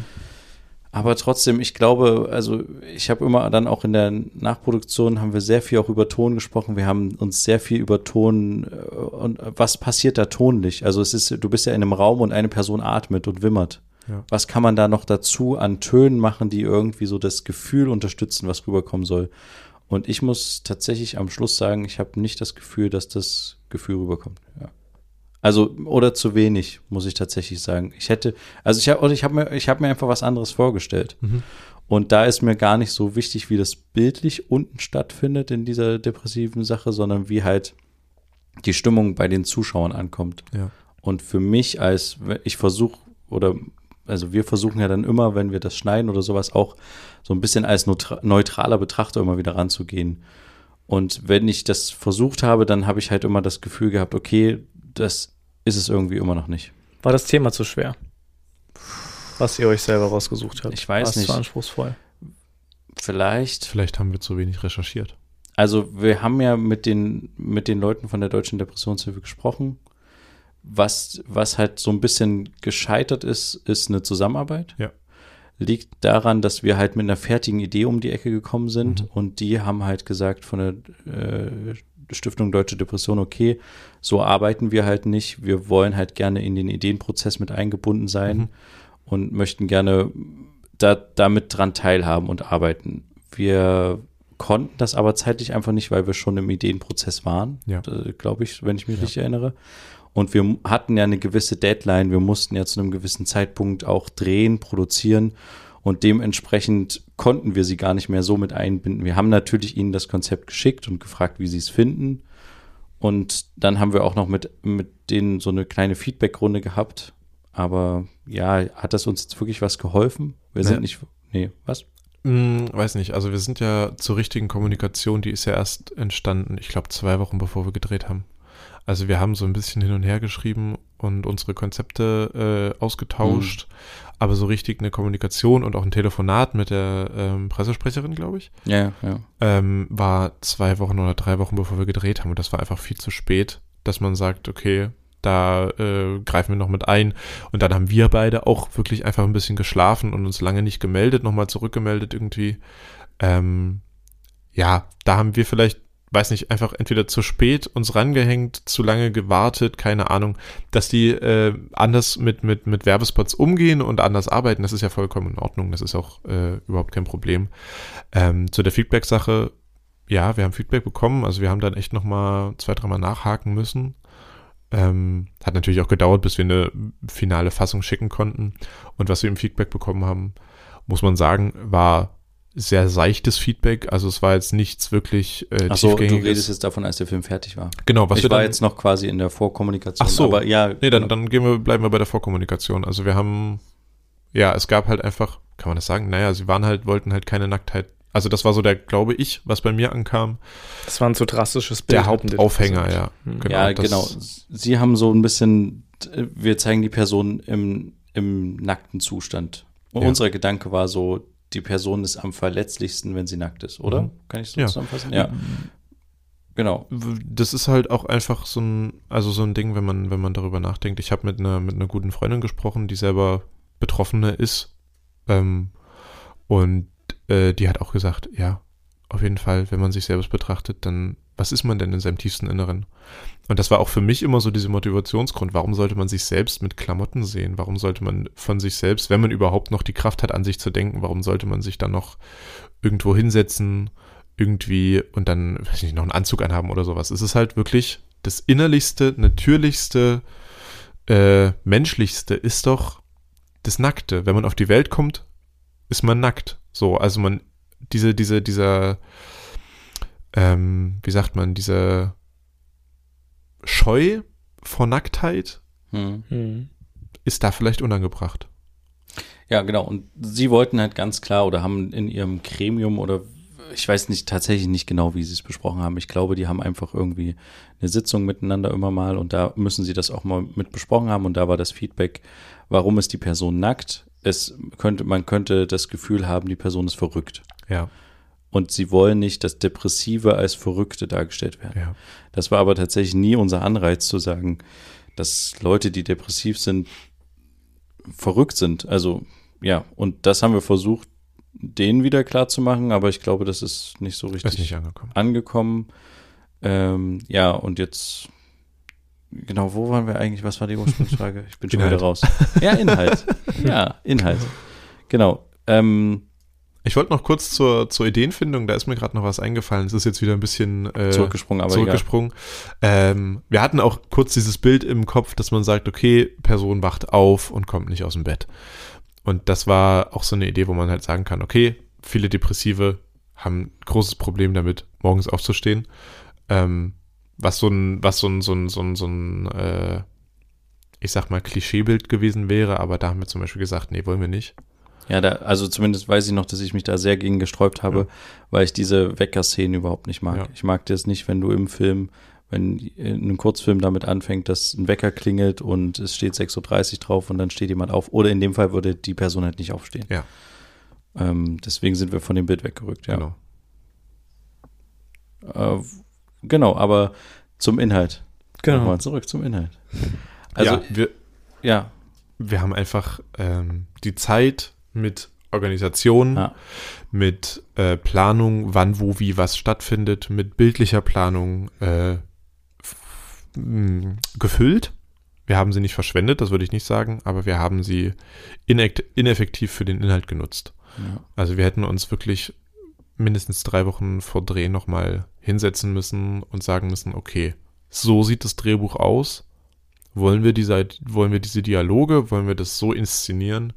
Aber trotzdem, ich glaube, also ich habe immer dann auch in der Nachproduktion haben wir sehr viel auch über Ton gesprochen. Wir haben uns sehr viel über Ton äh, und was passiert da tonlich. Also es ist, du bist ja in einem Raum und eine Person atmet und wimmert. Ja. Was kann man da noch dazu an Tönen machen, die irgendwie so das Gefühl unterstützen, was rüberkommen soll? Und ich muss tatsächlich am Schluss sagen, ich habe nicht das Gefühl, dass das Gefühl rüberkommt. Ja. Also, oder zu wenig, muss ich tatsächlich sagen. Ich hätte, also ich habe ich hab mir, ich hab mir einfach was anderes vorgestellt. Mhm. Und da ist mir gar nicht so wichtig, wie das bildlich unten stattfindet in dieser depressiven Sache, sondern wie halt die Stimmung bei den Zuschauern ankommt. Ja. Und für mich als, ich versuche, oder also wir versuchen ja dann immer, wenn wir das schneiden oder sowas, auch so ein bisschen als neutra- neutraler Betrachter immer wieder ranzugehen. Und wenn ich das versucht habe, dann habe ich halt immer das Gefühl gehabt, okay, das ist es irgendwie immer noch nicht. War das Thema zu schwer? Was ihr euch selber rausgesucht habt. Ich weiß War es nicht. zu anspruchsvoll. Vielleicht Vielleicht haben wir zu wenig recherchiert. Also wir haben ja mit den, mit den Leuten von der Deutschen Depressionshilfe gesprochen. Was, was halt so ein bisschen gescheitert ist, ist eine Zusammenarbeit. Ja. Liegt daran, dass wir halt mit einer fertigen Idee um die Ecke gekommen sind Mhm. und die haben halt gesagt von der äh, Stiftung Deutsche Depression, okay, so arbeiten wir halt nicht. Wir wollen halt gerne in den Ideenprozess mit eingebunden sein Mhm. und möchten gerne da, damit dran teilhaben und arbeiten. Wir konnten das aber zeitlich einfach nicht, weil wir schon im Ideenprozess waren, Ja. glaube ich, wenn ich mich Ja. richtig erinnere. Und wir hatten ja eine gewisse Deadline, wir mussten ja zu einem gewissen Zeitpunkt auch drehen, produzieren und dementsprechend konnten wir sie gar nicht mehr so mit einbinden. Wir haben natürlich ihnen das Konzept geschickt und gefragt, wie sie es finden. Und dann haben wir auch noch mit, mit denen so eine kleine Feedback-Runde gehabt. Aber ja, hat das uns jetzt wirklich was geholfen? Wir Ja. sind nicht, nee, was? Hm, weiß nicht, also wir sind ja zur richtigen Kommunikation, die ist ja erst entstanden, ich glaube, zwei Wochen bevor wir gedreht haben. Also wir haben so ein bisschen hin und her geschrieben und unsere Konzepte äh, ausgetauscht, aber so richtig eine Kommunikation und auch ein Telefonat mit der ähm, Pressesprecherin, glaube ich, Ja, ja. ähm, war zwei Wochen oder drei Wochen bevor wir gedreht haben und das war einfach viel zu spät, dass man sagt, okay, da äh, greifen wir noch mit ein. Und dann haben wir beide auch wirklich einfach ein bisschen geschlafen und uns lange nicht gemeldet, nochmal zurückgemeldet irgendwie. Ähm, ja, da haben wir vielleicht, weiß nicht, einfach entweder zu spät uns rangehängt, zu lange gewartet, keine Ahnung, dass die äh, anders mit, mit, mit Werbespots umgehen und anders arbeiten, das ist ja vollkommen in Ordnung, das ist auch äh, überhaupt kein Problem. Ähm, zu der Feedback-Sache, ja, wir haben Feedback bekommen, also wir haben dann echt nochmal zwei, dreimal nachhaken müssen. Ähm, hat natürlich auch gedauert, bis wir eine finale Fassung schicken konnten. Und was wir im Feedback bekommen haben, muss man sagen, war sehr seichtes Feedback. Also es war jetzt nichts wirklich äh, Ach so, du redest jetzt davon, als der Film fertig war. genau, was ich wir war dann, jetzt noch quasi in der Vorkommunikation. Ach so. Aber ja, Nee, dann, dann gehen wir, bleiben wir bei der Vorkommunikation. Also wir haben, ja, es gab halt einfach, kann man das sagen? Naja, sie waren halt, wollten halt keine Nacktheit. Also das war so der, glaube ich, was bei mir ankam, Das war ein zu drastisches Bild. der Hauptaufhänger, ja. Hm. ja, das- genau. Sie haben so ein bisschen, wir zeigen die Person im, im nackten Zustand. Und Ja. unser Gedanke war so, die Person ist am verletzlichsten, wenn sie nackt ist, oder? Mhm. Kann ich so Ja. zusammenfassen? Ja. Genau. das ist halt auch einfach so ein, also so ein Ding, wenn man, wenn man darüber nachdenkt. Ich habe mit einer, mit einer guten Freundin gesprochen, die selber Betroffene ist. Ähm, und äh, die hat auch gesagt, ja, auf jeden Fall, wenn man sich selbst betrachtet, dann was ist man denn in seinem tiefsten Inneren? Und das war auch für mich immer so diese Motivationsgrund. Warum sollte man sich selbst mit Klamotten sehen? Warum sollte man von sich selbst, wenn man überhaupt noch die Kraft hat, an sich zu denken, warum sollte man sich dann noch irgendwo hinsetzen, irgendwie und dann, weiß ich nicht, noch einen Anzug anhaben oder sowas? Es ist halt wirklich das innerlichste, natürlichste, äh, menschlichste ist doch das Nackte. Wenn man auf die Welt kommt, ist man nackt. So, also man, diese, diese, dieser, ähm, wie sagt man, diese Scheu vor Nacktheit Hm. Hm. ist da vielleicht unangebracht. Ja, genau. Und sie wollten halt ganz klar oder haben in ihrem Gremium oder ich weiß nicht tatsächlich nicht genau, wie sie es besprochen haben. Ich glaube, die haben einfach irgendwie eine Sitzung miteinander immer mal und da müssen sie das auch mal mit besprochen haben und da war das Feedback, warum ist die Person nackt? Es könnte, man könnte das Gefühl haben, die Person ist verrückt. Ja, Und sie wollen nicht, dass Depressive als Verrückte dargestellt werden. ja. Das war aber tatsächlich nie unser Anreiz zu sagen, dass Leute, die depressiv sind, verrückt sind. Also ja, und das haben wir versucht, denen wieder klar zu machen, aber ich glaube, das ist nicht so richtig Ist nicht angekommen. angekommen. Ähm, ja, und jetzt, genau, wo waren wir eigentlich? Was war die Ursprungsfrage? Ich bin (laughs) schon Inhalt. wieder raus. Ja, Inhalt. (laughs) ja, Inhalt. Genau. Ähm, Ich wollte noch kurz zur, zur Ideenfindung, da ist mir gerade noch was eingefallen. Es ist jetzt wieder ein bisschen äh, zurückgesprungen, aber zurückgesprungen. Ähm, wir hatten auch kurz dieses Bild im Kopf, dass man sagt, okay, Person wacht auf und kommt nicht aus dem Bett. Und das war auch so eine Idee, wo man halt sagen kann, okay, viele Depressive haben ein großes Problem damit, morgens aufzustehen. Ähm, was so ein, was so ein, so ein, so ein, so ein äh, ich sag mal, Klischeebild gewesen wäre, aber da haben wir zum Beispiel gesagt, nee, wollen wir nicht. Ja, da, also zumindest weiß ich noch, dass ich mich da sehr gegen gesträubt habe, Ja. weil ich diese Wecker-Szenen überhaupt nicht mag. Ja. Ich mag das nicht, wenn du im Film, wenn in einem Kurzfilm damit anfängt, dass ein Wecker klingelt und es steht 6.30 Uhr drauf und dann steht jemand auf. Oder in dem Fall würde die Person halt nicht aufstehen. Ja. Ähm, deswegen sind wir von dem Bild weggerückt, ja. Genau. Äh, genau, aber zum Inhalt. Genau. Nochmal zurück zum Inhalt. Also, ja, wir, ja, wir haben einfach ähm, die Zeit mit Organisation, Ja. mit äh, Planung, wann, wo, wie, was stattfindet, mit bildlicher Planung äh, mh, gefüllt. Wir haben sie nicht verschwendet, das würde ich nicht sagen, aber wir haben sie ineffektiv für den Inhalt genutzt. ja. Also wir hätten uns wirklich mindestens drei Wochen vor Dreh nochmal hinsetzen müssen und sagen müssen, okay, so sieht das Drehbuch aus. Wollen wir diese, wollen wir diese Dialoge, wollen wir das so inszenieren?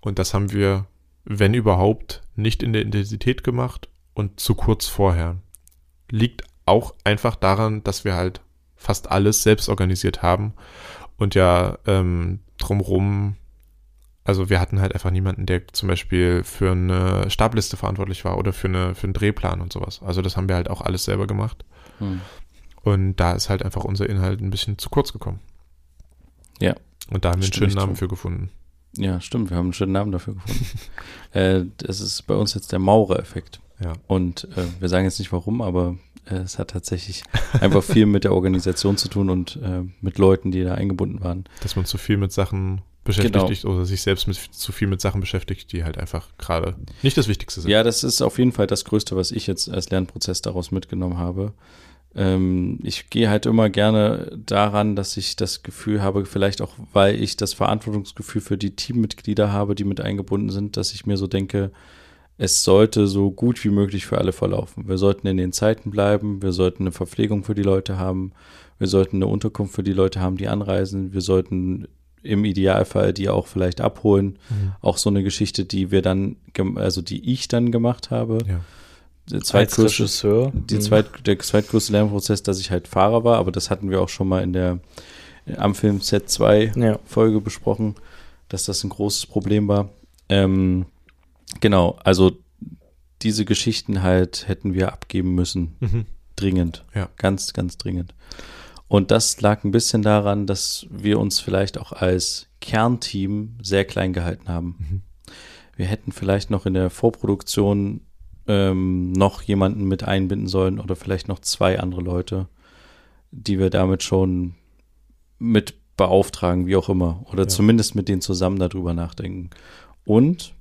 Und das haben wir, wenn überhaupt, nicht in der Intensität gemacht und zu kurz vorher. Liegt auch einfach daran, dass wir halt fast alles selbst organisiert haben und ja ähm, drumrum also wir hatten halt einfach niemanden, der zum Beispiel für eine Stabliste verantwortlich war oder für, eine, für einen Drehplan und sowas. Also das haben wir halt auch alles selber gemacht. Hm. Und da ist halt einfach unser Inhalt ein bisschen zu kurz gekommen. Ja. Und da haben wir einen schönen Namen zu. für gefunden. Ja, stimmt, wir haben einen schönen Namen dafür gefunden. (laughs) äh, das ist bei uns jetzt der Maurer-Effekt. Ja. Und äh, wir sagen jetzt nicht warum, aber äh, es hat tatsächlich einfach viel mit der Organisation zu tun und äh, mit Leuten, die da eingebunden waren. Dass man zu viel mit Sachen beschäftigt Genau. oder sich selbst mit zu viel mit Sachen beschäftigt, die halt einfach gerade nicht das Wichtigste sind. Ja, das ist auf jeden Fall das Größte, was ich jetzt als Lernprozess daraus mitgenommen habe. Ähm, ich gehe halt immer gerne daran, dass ich das Gefühl habe, vielleicht auch, weil ich das Verantwortungsgefühl für die Teammitglieder habe, die mit eingebunden sind, dass ich mir so denke, es sollte so gut wie möglich für alle verlaufen. Wir sollten in den Zeiten bleiben, wir sollten eine Verpflegung für die Leute haben, wir sollten eine Unterkunft für die Leute haben, die anreisen, wir sollten im Idealfall die auch vielleicht abholen. Mhm. Auch so eine Geschichte, die wir dann, also die ich dann gemacht habe. Ja. Der zweitgrößte, die hm, zweit, der zweitgrößte Lernprozess, dass ich halt Fahrer war, aber das hatten wir auch schon mal in der am Film Set 2 Ja. Folge besprochen, dass das ein großes Problem war. Ähm, genau, also diese Geschichten halt hätten wir abgeben müssen, Mhm. dringend. Ja. Ganz, ganz dringend. Und das lag ein bisschen daran, dass wir uns vielleicht auch als Kernteam sehr klein gehalten haben. Mhm. Wir hätten vielleicht noch in der Vorproduktion ähm, noch jemanden mit einbinden sollen oder vielleicht noch zwei andere Leute, die wir damit schon mit beauftragen, wie auch immer. Oder Ja. zumindest mit denen zusammen darüber nachdenken. Und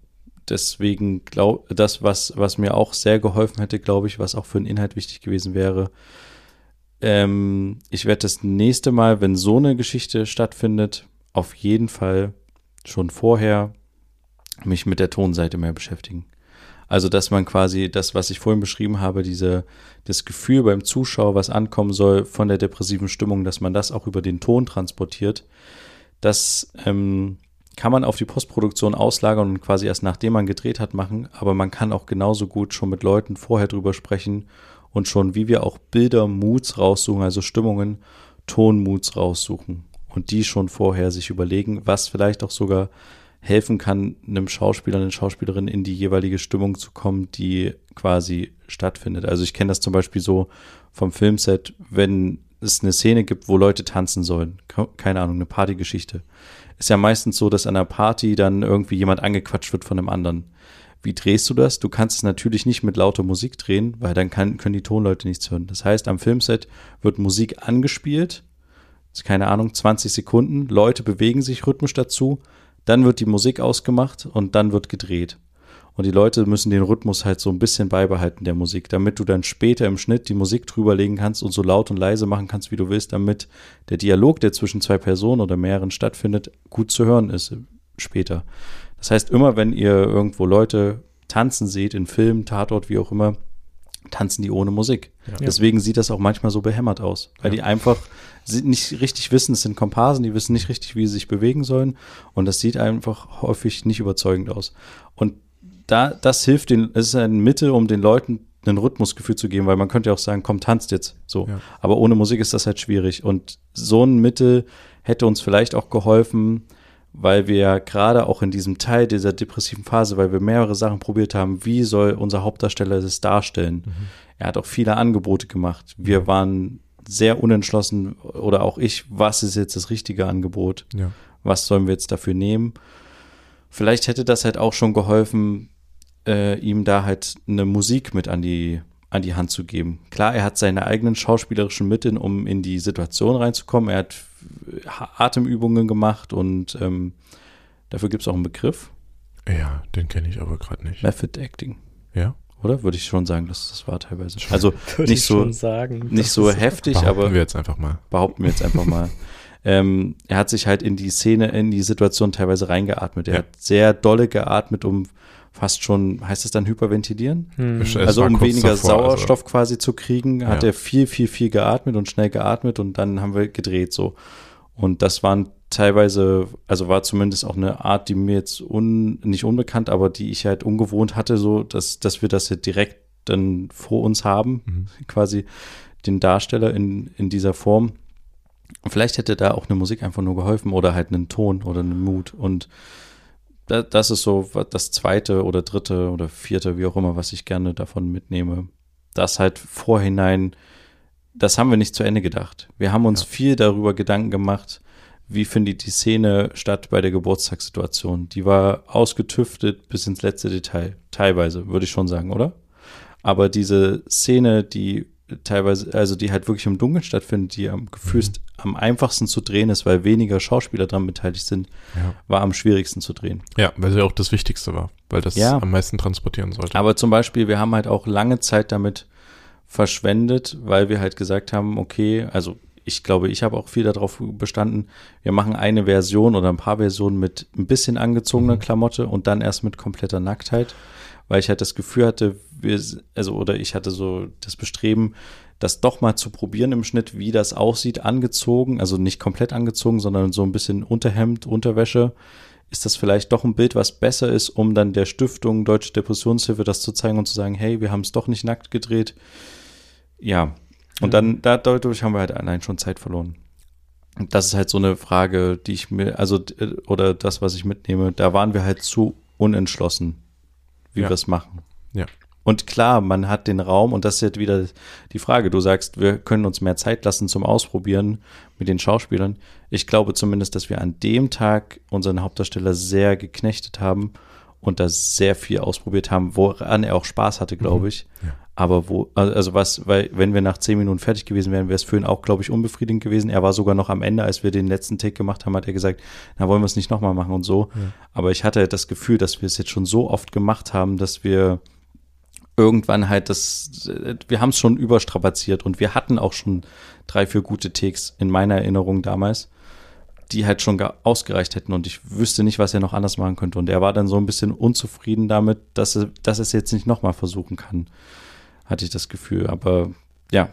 deswegen glaub, das, was, was mir auch sehr geholfen hätte, glaube ich, was auch für den Inhalt wichtig gewesen wäre, ähm, ich werde das nächste Mal, wenn so eine Geschichte stattfindet, auf jeden Fall schon vorher mich mit der Tonseite mehr beschäftigen. Also, dass man quasi das, was ich vorhin beschrieben habe, diese, das Gefühl beim Zuschauer, was ankommen soll von der depressiven Stimmung, dass man das auch über den Ton transportiert, das ähm, kann man auf die Postproduktion auslagern und quasi erst nachdem man gedreht hat machen, aber man kann auch genauso gut schon mit Leuten vorher drüber sprechen und schon, wie wir auch Bilder, Moods raussuchen, also Stimmungen, Tonmoods raussuchen und die schon vorher sich überlegen, was vielleicht auch sogar helfen kann, einem Schauspieler, einer Schauspielerin in die jeweilige Stimmung zu kommen, die quasi stattfindet. Also ich kenne das zum Beispiel so vom Filmset, wenn es eine Szene gibt, wo Leute tanzen sollen, keine Ahnung, eine Partygeschichte. Ist ja meistens so, dass an einer Party dann irgendwie jemand angequatscht wird von einem anderen. Wie drehst du das? Du kannst es natürlich nicht mit lauter Musik drehen, weil dann kann, können die Tonleute nichts hören. Das heißt, am Filmset wird Musik angespielt, keine Ahnung, 20 Sekunden, Leute bewegen sich rhythmisch dazu, dann wird die Musik ausgemacht und dann wird gedreht. Und die Leute müssen den Rhythmus halt so ein bisschen beibehalten der Musik, damit du dann später im Schnitt die Musik drüberlegen kannst und so laut und leise machen kannst, wie du willst, damit der Dialog, der zwischen zwei Personen oder mehreren stattfindet, gut zu hören ist später. Das heißt, immer wenn ihr irgendwo Leute tanzen seht, in Filmen, Tatort, wie auch immer, tanzen die ohne Musik. Ja. Deswegen sieht das auch manchmal so behämmert aus, weil ja. die einfach nicht richtig wissen, es sind Komparsen, die wissen nicht richtig, wie sie sich bewegen sollen und das sieht einfach häufig nicht überzeugend aus. Und da, das hilft den, es ist eine Mitte, um den Leuten ein Rhythmusgefühl zu geben, weil man könnte ja auch sagen, komm, tanzt jetzt so. Ja. Aber ohne Musik ist das halt schwierig. Und so ein Mittel hätte uns vielleicht auch geholfen, weil wir ja gerade auch in diesem Teil dieser depressiven Phase, weil wir mehrere Sachen probiert haben, wie soll unser Hauptdarsteller das darstellen. Mhm. Er hat auch viele Angebote gemacht. Wir waren sehr unentschlossen oder auch ich, was ist jetzt das richtige Angebot? Ja. Was sollen wir jetzt dafür nehmen? Vielleicht hätte das halt auch schon geholfen, äh, ihm da halt eine Musik mit an die an die Hand zu geben. Klar, er hat seine eigenen schauspielerischen Mittel, um in die Situation reinzukommen. Er hat Atemübungen gemacht und ähm, dafür gibt es auch einen Begriff. Ja, den kenne ich aber gerade nicht. Method Acting. Ja. Oder würde ich schon sagen, dass das war teilweise. Also (laughs) nicht so, sagen, nicht so heftig, behaupten aber. Behaupten wir jetzt einfach mal. Behaupten wir jetzt einfach mal. (laughs) ähm, er hat sich halt in die Szene, in die Situation teilweise reingeatmet. Er ja. hat sehr dolle geatmet, um fast schon, heißt es dann hyperventilieren? Hm. Also um weniger davor, Sauerstoff also. quasi zu kriegen, hat ja. er viel, viel, viel geatmet und schnell geatmet und dann haben wir gedreht so. Und das waren teilweise, also war zumindest auch eine Art, die mir jetzt un, nicht unbekannt, aber die ich halt ungewohnt hatte, so, dass, dass wir das jetzt direkt dann vor uns haben, mhm. quasi den Darsteller in, in dieser Form. Vielleicht hätte da auch eine Musik einfach nur geholfen oder halt einen Ton oder einen Mut und das ist so das zweite oder dritte oder vierte, wie auch immer, was ich gerne davon mitnehme. Das halt vorhinein, das haben wir nicht zu Ende gedacht. Wir haben uns ja. viel darüber Gedanken gemacht, wie findet die Szene statt bei der Geburtstagssituation. Die war ausgetüftet bis ins letzte Detail. Teilweise, würde ich schon sagen, oder? Aber diese Szene, die teilweise, also die halt wirklich im Dunkeln stattfindet, die am gefühlst mhm. am einfachsten zu drehen ist, weil weniger Schauspieler daran beteiligt sind, ja. war am schwierigsten zu drehen. Ja, weil sie auch das Wichtigste war, weil das ja. am meisten transportieren sollte. Aber zum Beispiel, wir haben halt auch lange Zeit damit verschwendet, weil wir halt gesagt haben, okay, also ich glaube, ich habe auch viel darauf bestanden, wir machen eine Version oder ein paar Versionen mit ein bisschen angezogener mhm. Klamotte und dann erst mit kompletter Nacktheit weil ich halt das Gefühl hatte, wir, also oder ich hatte so das Bestreben, das doch mal zu probieren im Schnitt, wie das aussieht, angezogen, also nicht komplett angezogen, sondern so ein bisschen Unterhemd, Unterwäsche. Ist das vielleicht doch ein Bild, was besser ist, um dann der Stiftung Deutsche Depressionshilfe das zu zeigen und zu sagen, hey, wir haben es doch nicht nackt gedreht. Ja. Und dann, da, dadurch haben wir halt allein schon Zeit verloren. Und das ist halt so eine Frage, die ich mir, also, oder das, was ich mitnehme, da waren wir halt zu unentschlossen wie ja. wir es machen. Ja. Und klar, man hat den Raum, und das ist jetzt wieder die Frage. Du sagst, wir können uns mehr Zeit lassen zum Ausprobieren mit den Schauspielern. Ich glaube zumindest, dass wir an dem Tag unseren Hauptdarsteller sehr geknechtet haben und da sehr viel ausprobiert haben, woran er auch Spaß hatte, glaube mhm. ich. Ja. Aber wo, also was, weil wenn wir nach zehn Minuten fertig gewesen wären, wäre es für ihn auch, glaube ich, unbefriedigend gewesen. Er war sogar noch am Ende, als wir den letzten Take gemacht haben, hat er gesagt, na, wollen wir es nicht nochmal machen und so. Ja. Aber ich hatte das Gefühl, dass wir es jetzt schon so oft gemacht haben, dass wir irgendwann halt das, wir haben es schon überstrapaziert und wir hatten auch schon drei, vier gute Takes in meiner Erinnerung damals, die halt schon ausgereicht hätten und ich wüsste nicht, was er noch anders machen könnte. Und er war dann so ein bisschen unzufrieden damit, dass er, dass er es jetzt nicht nochmal versuchen kann hatte ich das Gefühl. Aber ja.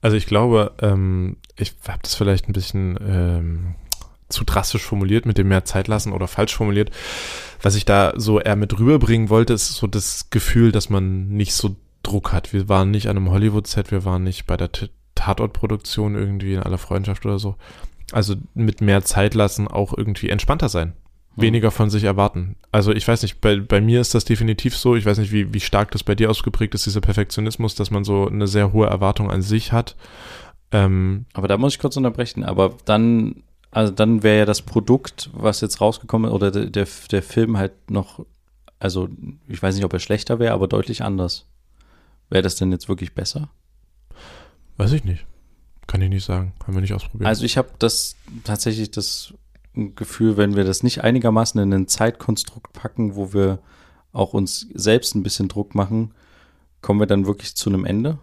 Also ich glaube, ähm, ich habe das vielleicht ein bisschen ähm, zu drastisch formuliert mit dem mehr Zeit lassen oder falsch formuliert. Was ich da so eher mit rüberbringen wollte, ist so das Gefühl, dass man nicht so Druck hat. Wir waren nicht an einem Hollywood-Set, wir waren nicht bei der Tatortproduktion irgendwie in aller Freundschaft oder so. Also mit mehr Zeit lassen auch irgendwie entspannter sein. weniger von sich erwarten. Also ich weiß nicht, bei, bei mir ist das definitiv so, ich weiß nicht, wie, wie stark das bei dir ausgeprägt ist, dieser Perfektionismus, dass man so eine sehr hohe Erwartung an sich hat. Ähm, Aber da muss ich kurz unterbrechen. Aber dann, also dann wäre ja das Produkt, was jetzt rausgekommen ist, oder der, der, der Film halt noch, also ich weiß nicht, ob er schlechter wäre, aber deutlich anders. Wäre das denn jetzt wirklich besser? weiß ich nicht. Kann ich nicht sagen. Haben wir nicht ausprobiert. Also ich habe das tatsächlich das Gefühl, wenn wir das nicht einigermaßen in ein Zeitkonstrukt packen, wo wir auch uns selbst ein bisschen Druck machen, kommen wir dann wirklich zu einem Ende?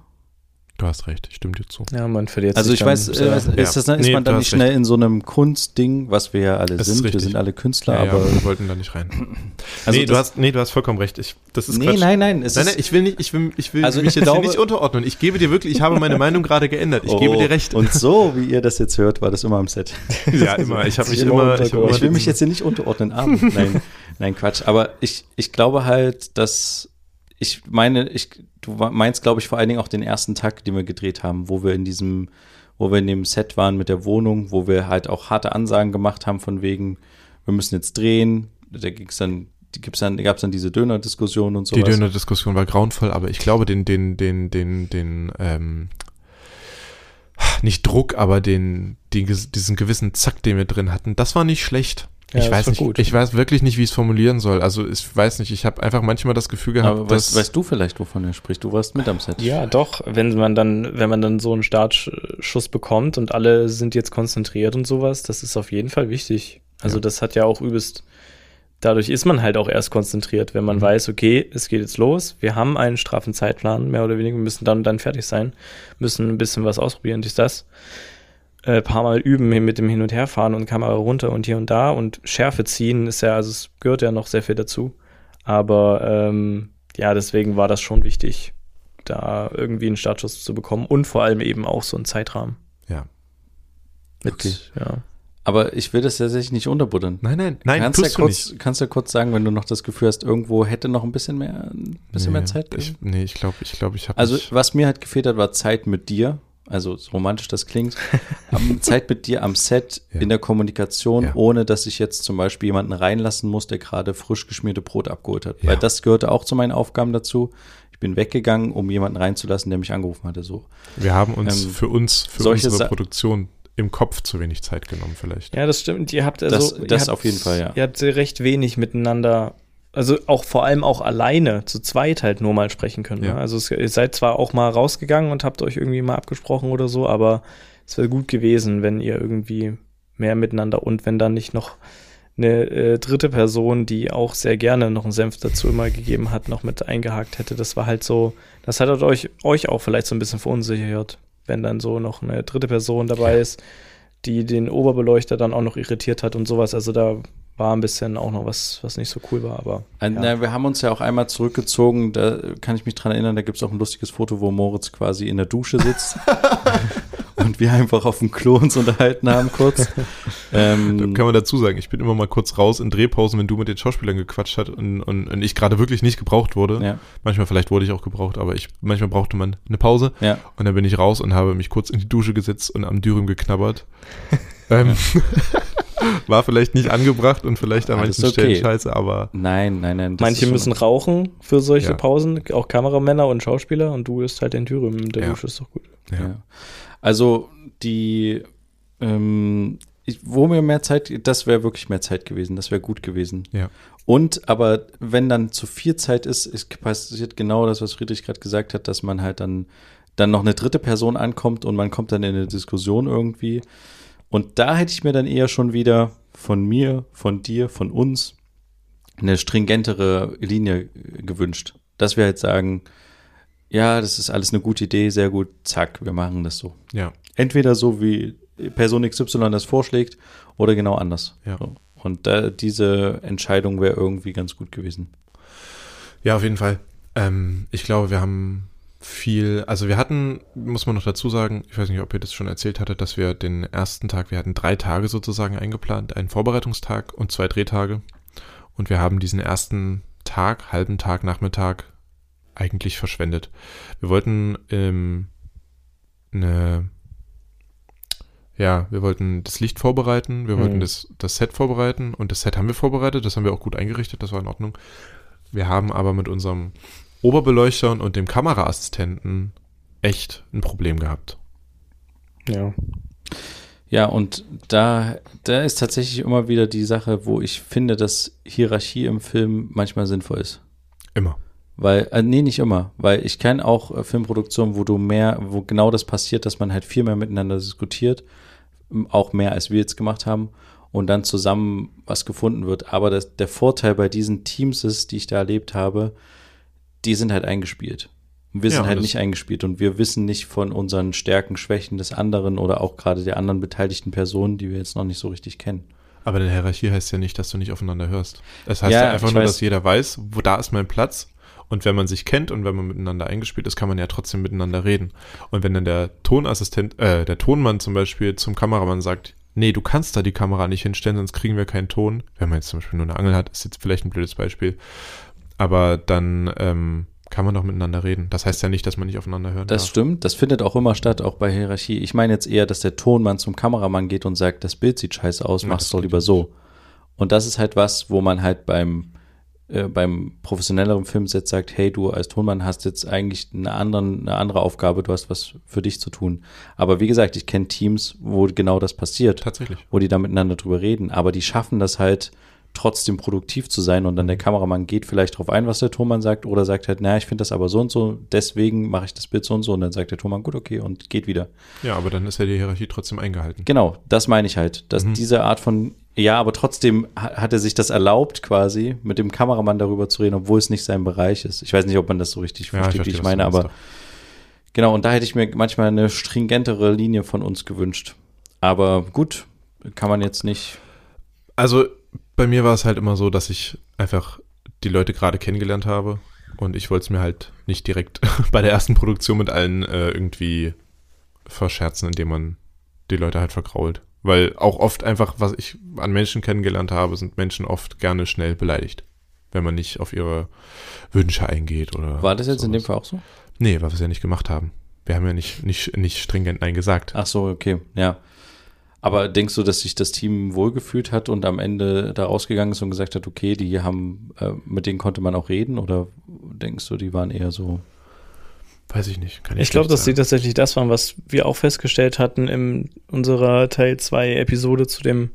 Du hast recht, ich stimme dir zu. Ja, man verliert Also sich ich dann weiß, äh, ist, Ja. das, dann- ist Nee, man dann nicht schnell in so einem Kunstding, was wir ja alle Das sind. Wir sind alle Künstler, Ja, ja, aber wir wollten da nicht rein. (clears throat) also nee, du hast, nee, du hast vollkommen recht. Ich, das ist nee, Quatsch. nein, nein, es Nein, ist, nein, ich will nicht, ich will, ich will Also mich ich jetzt glaube- hier nicht unterordnen. Ich gebe dir wirklich, ich habe meine (laughs) Meinung gerade geändert. Ich gebe Oh, dir recht. Und so, (laughs) wie ihr das jetzt hört, war das immer am Set. ja, immer. Ich habe (laughs) mich Immer ich, immer Ich will mich jetzt hier nicht unterordnen, Arm. Nein, nein, Quatsch. Aber ich, ich glaube halt, dass ich meine, ich, du meinst, glaube ich, vor allen Dingen auch den ersten Tag, den wir gedreht haben, wo wir in diesem, wo wir in dem Set waren mit der Wohnung, wo wir halt auch harte Ansagen gemacht haben von wegen, wir müssen jetzt drehen. Da ging's dann, gibt's dann, gab's dann diese Döner-Diskussion und so. Die Döner-Diskussion war grauenvoll, aber ich glaube, den, den, den, den, den, ähm, nicht Druck, aber den, den, diesen gewissen Zack, den wir drin hatten, das war nicht schlecht. Ja, ich das weiß nicht, gut. ich weiß wirklich nicht, wie ich es formulieren soll. Also ich weiß nicht, ich habe einfach manchmal das Gefühl gehabt, Aber dass weißt, weißt du vielleicht, wovon er spricht? Du warst mit am Set. Ja, doch, wenn man dann, wenn man dann so einen Startschuss bekommt und alle sind jetzt konzentriert und sowas, das ist auf jeden Fall wichtig. Also Ja. das hat ja auch übelst, dadurch ist man halt auch erst konzentriert, wenn man Mhm. weiß, okay, es geht jetzt los, wir haben einen straffen Zeitplan, mehr oder weniger, wir müssen dann und dann fertig sein, müssen ein bisschen was ausprobieren, dies, das. Äh, paar Mal üben mit dem Hin- und Herfahren und Kamera runter und hier und da und Schärfe ziehen ist ja, also es gehört ja noch sehr viel dazu. Aber ähm, ja, deswegen war das schon wichtig, da irgendwie einen Startschuss zu bekommen und vor allem eben auch so einen Zeitrahmen. Ja. Mit, Okay. ja. Aber ich will das tatsächlich nicht unterbuddern. Nein, nein, nein, kannst, ja tust du kurz, nicht. kannst ja kurz sagen, wenn du noch das Gefühl hast, irgendwo hätte noch ein bisschen mehr, ein bisschen mehr Nee, Zeit Ich, nee, ich glaube, ich glaube, ich habe Also, nicht, was mir halt gefehlt hat, war Zeit mit dir. Also, so romantisch das klingt. (laughs) Zeit mit dir am Set, Ja. in der Kommunikation, Ja. ohne dass ich jetzt zum Beispiel jemanden reinlassen muss, der gerade frisch geschmierte Brot abgeholt hat. Ja. Weil das gehörte auch zu meinen Aufgaben dazu. Ich bin weggegangen, um jemanden reinzulassen, der mich angerufen hatte. So. wir haben uns ähm, für uns, für solche unsere Sa- Produktion im Kopf zu wenig Zeit genommen vielleicht. ja, das stimmt. Ihr habt also, Das- ihr das habt, auf jeden Fall, ja. Ihr habt recht wenig miteinander, also auch vor allem auch alleine zu zweit halt nur mal sprechen können. Ja. Ne? Also es, ihr seid zwar auch mal rausgegangen und habt euch irgendwie mal abgesprochen oder so, aber es wäre gut gewesen, wenn ihr irgendwie mehr miteinander und wenn dann nicht noch eine äh, dritte Person, die auch sehr gerne noch einen Senf dazu immer gegeben hat, noch mit eingehakt hätte. Das war halt so, das hat halt euch, euch auch vielleicht so ein bisschen verunsichert, wenn dann so noch eine dritte Person dabei ist, die den Oberbeleuchter dann auch noch irritiert hat und sowas. Also da war ein bisschen auch noch was, was nicht so cool war, aber Ein- Ja. Na, wir haben uns ja auch einmal zurückgezogen, da kann ich mich dran erinnern, da gibt es auch ein lustiges Foto, wo Moritz quasi in der Dusche sitzt (laughs) und wir einfach auf dem Klo uns unterhalten haben kurz. (laughs) Da Ähm, kann man dazu sagen, ich bin immer mal kurz raus in Drehpausen, wenn du mit den Schauspielern gequatscht hast und, und, und ich gerade wirklich nicht gebraucht wurde. ja, Manchmal vielleicht wurde ich auch gebraucht, aber ich manchmal brauchte man eine Pause ja. und dann bin ich raus und habe mich kurz in die Dusche gesetzt und am Dürüm geknabbert. (laughs) ähm, war vielleicht nicht angebracht und vielleicht an Alles manchen Stellen okay. scheiße, aber Nein, nein, nein. das manche müssen rauchen für solche Ja. Pausen, auch Kameramänner und Schauspieler und du isst halt in der Ja. Dusche, ist doch gut. ja. Ja. Also die, ähm, ich, wo mir mehr Zeit, das wäre wirklich mehr Zeit gewesen, das wäre gut gewesen. Ja. Und aber wenn dann zu viel Zeit ist, es passiert genau das, was Friedrich gerade gesagt hat, dass man halt dann dann noch eine dritte Person ankommt und man kommt dann in eine Diskussion irgendwie. Und da hätte ich mir dann eher schon wieder von mir, von dir, von uns eine stringentere Linie gewünscht. Dass wir halt sagen, ja, das ist alles eine gute Idee, sehr gut, zack, wir machen das so. ja. Entweder so, wie Person XY das vorschlägt, oder genau anders. Ja. So. Und da, diese Entscheidung wäre irgendwie ganz gut gewesen. Ja, auf jeden Fall. Ähm, ich glaube, wir haben viel, also wir hatten, muss man noch dazu sagen, ich weiß nicht, ob ihr das schon erzählt hattet, dass wir den ersten Tag, wir hatten drei Tage sozusagen eingeplant, einen Vorbereitungstag und zwei Drehtage. Und wir haben diesen ersten Tag, halben Tag, Nachmittag eigentlich verschwendet. Wir wollten ähm, eine, ja, wir wollten das Licht vorbereiten, wir wollten Mhm. das, das Set vorbereiten und das Set haben wir vorbereitet, das haben wir auch gut eingerichtet, das war in Ordnung. Wir haben aber mit unserem Oberbeleuchter und dem Kameraassistenten echt ein Problem gehabt. Ja. Ja, und da, da ist tatsächlich immer wieder die Sache, wo ich finde, dass Hierarchie im Film manchmal sinnvoll ist. Immer. Weil, äh, nee, nicht immer, weil ich kenne auch äh, Filmproduktionen, wo du mehr, wo genau das passiert, dass man halt viel mehr miteinander diskutiert, auch mehr als wir jetzt gemacht haben und dann zusammen was gefunden wird. Aber das, der Vorteil bei diesen Teams ist, die ich da erlebt habe, die sind halt eingespielt. Wir Ja, sind und halt das- nicht eingespielt und wir wissen nicht von unseren Stärken, Schwächen des anderen oder auch gerade der anderen beteiligten Personen, die wir jetzt noch nicht so richtig kennen. Aber eine Hierarchie heißt ja nicht, dass du nicht aufeinander hörst. Es heißt Ja, ja, einfach nur, weiß. dass jeder weiß, wo da ist mein Platz. Und wenn man sich kennt und wenn man miteinander eingespielt ist, kann man ja trotzdem miteinander reden. Und wenn dann der Tonassistent, äh, der Tonmann zum Beispiel zum Kameramann sagt, nee, du kannst da die Kamera nicht hinstellen, sonst kriegen wir keinen Ton. Wenn man jetzt zum Beispiel nur eine Angel hat, ist jetzt vielleicht ein blödes Beispiel. Aber dann ähm, kann man doch miteinander reden. Das heißt ja nicht, dass man nicht aufeinander hören Das darf. stimmt, das findet auch immer statt, auch bei Hierarchie. Ich meine jetzt eher, dass der Tonmann zum Kameramann geht und sagt, das Bild sieht scheiße aus, Ja, mach's das doch lieber nicht. so. Und das ist halt was, wo man halt beim, äh, beim professionelleren Filmset sagt, hey, du als Tonmann hast jetzt eigentlich eine, anderen, eine andere Aufgabe, du hast was für dich zu tun. Aber wie gesagt, ich kenne Teams, wo genau das passiert, Tatsächlich. wo die da miteinander drüber reden, aber die schaffen das halt trotzdem produktiv zu sein und dann der Kameramann geht vielleicht drauf ein, was der Tonmann sagt oder sagt halt, naja, ich finde das aber so und so, deswegen mache ich das Bild so und so und dann sagt der Tonmann, gut, okay und geht wieder. Ja, aber dann ist ja die Hierarchie trotzdem eingehalten. Genau, das meine ich halt, dass Mhm. diese Art von, ja, aber trotzdem ha- hat er sich das erlaubt quasi, mit dem Kameramann darüber zu reden, obwohl es nicht sein Bereich ist. Ich weiß nicht, ob man das so richtig Ja, versteht, wie verstehe, ich meine, aber doch. genau, und da hätte ich mir manchmal eine stringentere Linie von uns gewünscht. Aber gut, kann man jetzt nicht. Also bei mir war es halt immer so, dass ich einfach die Leute gerade kennengelernt habe und ich wollte es mir halt nicht direkt (laughs) bei der ersten Produktion mit allen äh, irgendwie verscherzen, indem man die Leute halt vergrault. Weil auch oft einfach, was ich an Menschen kennengelernt habe, sind Menschen oft gerne schnell beleidigt, wenn man nicht auf ihre Wünsche eingeht oder. War das jetzt in dem sowas. Fall auch so? Nee, weil wir es ja nicht gemacht haben. Wir haben ja nicht, nicht, nicht stringent Nein gesagt. Ach so, okay, ja. Aber denkst du, dass sich das Team wohlgefühlt hat und am Ende da rausgegangen ist und gesagt hat, okay, die haben, äh, mit denen konnte man auch reden? Oder denkst du, die waren eher so? Weiß ich nicht. Kann ich Ich glaube, dass sie tatsächlich das waren, was wir auch festgestellt hatten in unserer Teil 2 Episode zu dem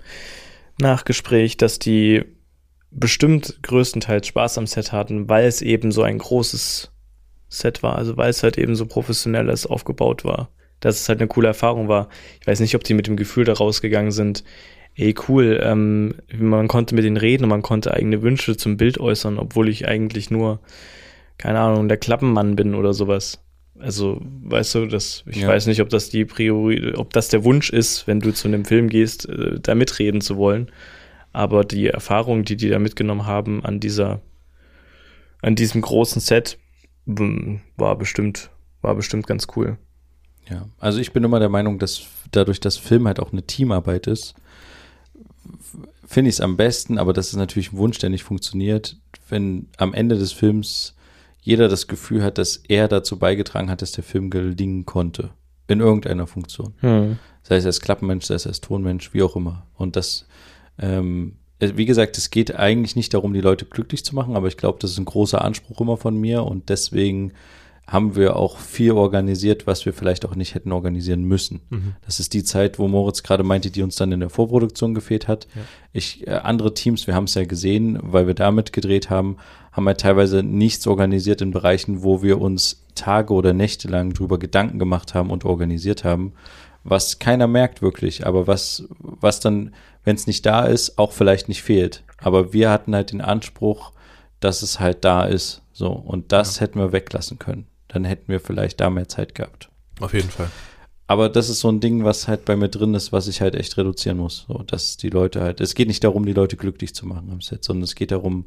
Nachgespräch, dass die bestimmt größtenteils Spaß am Set hatten, weil es eben so ein großes Set war, also weil es halt eben so professionell ist, aufgebaut war. Dass es halt eine coole Erfahrung war. Ich weiß nicht, ob die mit dem Gefühl da rausgegangen sind, ey cool, ähm, man konnte mit denen reden und man konnte eigene Wünsche zum Bild äußern, obwohl ich eigentlich nur, keine Ahnung, der Klappenmann bin oder sowas. Also, weißt du, das, ich Ja. weiß nicht, ob das die Priori, ob das der Wunsch ist, wenn du zu einem Film gehst, äh, da mitreden zu wollen. Aber die Erfahrung, die die da mitgenommen haben an dieser, an diesem großen Set, mm, war bestimmt, war bestimmt ganz cool. Ja, also ich bin immer der Meinung, dass dadurch, dass Film halt auch eine Teamarbeit ist, finde ich es am besten, aber das ist natürlich ein Wunsch, der nicht funktioniert, wenn am Ende des Films jeder das Gefühl hat, dass er dazu beigetragen hat, dass der Film gelingen konnte. In irgendeiner Funktion. Hm. Sei es als Klappenmensch, sei es als Tonmensch, wie auch immer. Und das, ähm, äh, wie gesagt, es geht eigentlich nicht darum, die Leute glücklich zu machen, aber ich glaube, das ist ein großer Anspruch immer von mir und deswegen haben wir auch viel organisiert, was wir vielleicht auch nicht hätten organisieren müssen. Mhm. Das ist die Zeit, wo Moritz gerade meinte, die uns dann in der Vorproduktion gefehlt hat. Ja. Ich, äh, andere Teams, wir haben es ja gesehen, weil wir damit gedreht haben, haben halt teilweise nichts organisiert in Bereichen, wo wir uns Tage oder Nächte lang drüber Gedanken gemacht haben und organisiert haben, was keiner merkt wirklich, aber was, was dann, wenn es nicht da ist, auch vielleicht nicht fehlt. Aber wir hatten halt den Anspruch, dass es halt da ist. So, und das hätten wir weglassen können. Dann hätten wir vielleicht da mehr Zeit gehabt. Auf jeden Fall. Aber das ist so ein Ding, was halt bei mir drin ist, was ich halt echt reduzieren muss. So, dass die Leute halt, es geht nicht darum, die Leute glücklich zu machen am Set, sondern es geht darum,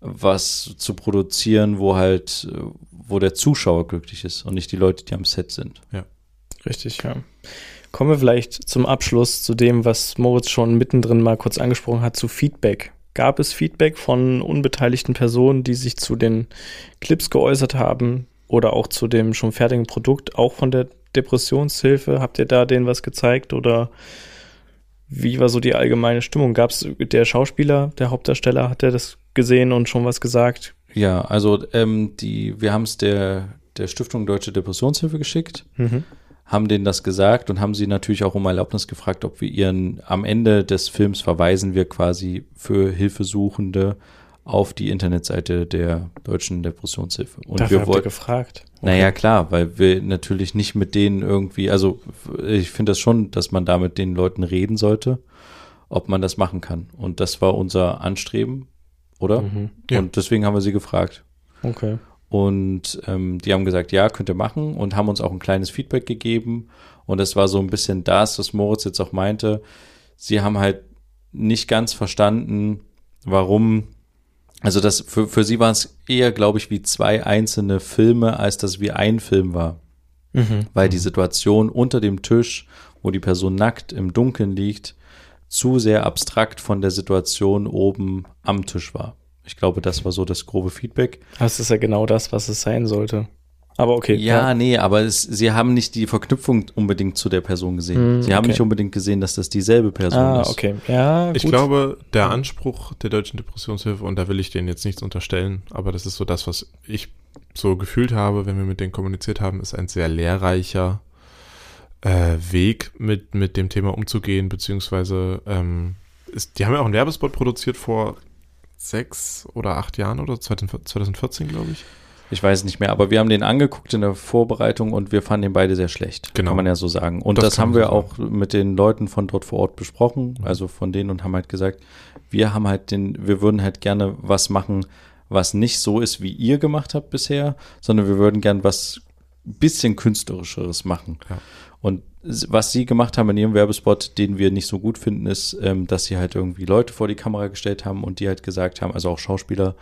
was zu produzieren, wo halt, wo der Zuschauer glücklich ist und nicht die Leute, die am Set sind. Richtig, ja. Kommen wir vielleicht zum Abschluss zu dem, was Moritz schon mittendrin mal kurz angesprochen hat, zu Feedback. Gab es Feedback von unbeteiligten Personen, die sich zu den Clips geäußert haben oder auch zu dem schon fertigen Produkt, auch von der Depressionshilfe? Habt ihr da denen was gezeigt oder wie war so die allgemeine Stimmung? Gab es der Schauspieler, der Hauptdarsteller, hat er das gesehen und schon was gesagt? Ja, also ähm, die, wir haben es der, der Stiftung Deutsche Depressionshilfe geschickt, Mhm. haben denen das gesagt und haben sie natürlich auch um Erlaubnis gefragt, ob wir ihren, am Ende des Films verweisen wir quasi für Hilfesuchende auf die Internetseite der Deutschen Depressionshilfe. Und Dafür wir habt ihr wollten, gefragt. naja, klar, weil wir natürlich nicht mit denen irgendwie, also ich finde das schon, dass man da mit den Leuten reden sollte, ob man das machen kann. Und das war unser Anstreben, oder? Mhm. Ja. Und deswegen haben wir sie gefragt. Okay. Und ähm, die haben gesagt, ja, könnt ihr machen und haben uns auch ein kleines Feedback gegeben. Und es war so ein bisschen das, was Moritz jetzt auch meinte. Sie haben halt nicht ganz verstanden, warum. Also das für, für sie waren es eher, glaube ich, wie zwei einzelne Filme, als dass wie ein Film war. Mhm. Weil die Situation unter dem Tisch, wo die Person nackt im Dunkeln liegt, zu sehr abstrakt von der Situation oben am Tisch war. Ich glaube, das war so das grobe Feedback. Das ist ja genau das, was es sein sollte. Aber okay. Ja, nee, aber es, sie haben nicht die Verknüpfung unbedingt zu der Person gesehen. Hm, sie haben okay. nicht unbedingt gesehen, dass das dieselbe Person Ah, ist. okay. Ja, Ich gut. glaube, der Anspruch der Deutschen Depressionshilfe, und da will ich denen jetzt nichts unterstellen, aber das ist so das, was ich so gefühlt habe, wenn wir mit denen kommuniziert haben, ist ein sehr lehrreicher äh, Weg, mit, mit dem Thema umzugehen, beziehungsweise ähm, ist, die haben ja auch einen Werbespot produziert vor sechs oder acht Jahren oder 2014, glaube ich. Ich weiß nicht mehr, aber wir haben den angeguckt in der Vorbereitung und wir fanden den beide sehr schlecht. Genau. Kann man ja so sagen. Und Das das, haben wir so auch mit den Leuten von dort vor Ort besprochen, also von denen und haben halt gesagt, wir haben halt den, wir würden halt gerne was machen, was nicht so ist, wie ihr gemacht habt bisher, sondern wir würden gern was bisschen künstlerischeres machen. Ja. Und was sie gemacht haben in ihrem Werbespot, den wir nicht so gut finden, ist, ähm, dass sie halt irgendwie Leute vor die Kamera gestellt haben und die halt gesagt haben, also auch Schauspieler,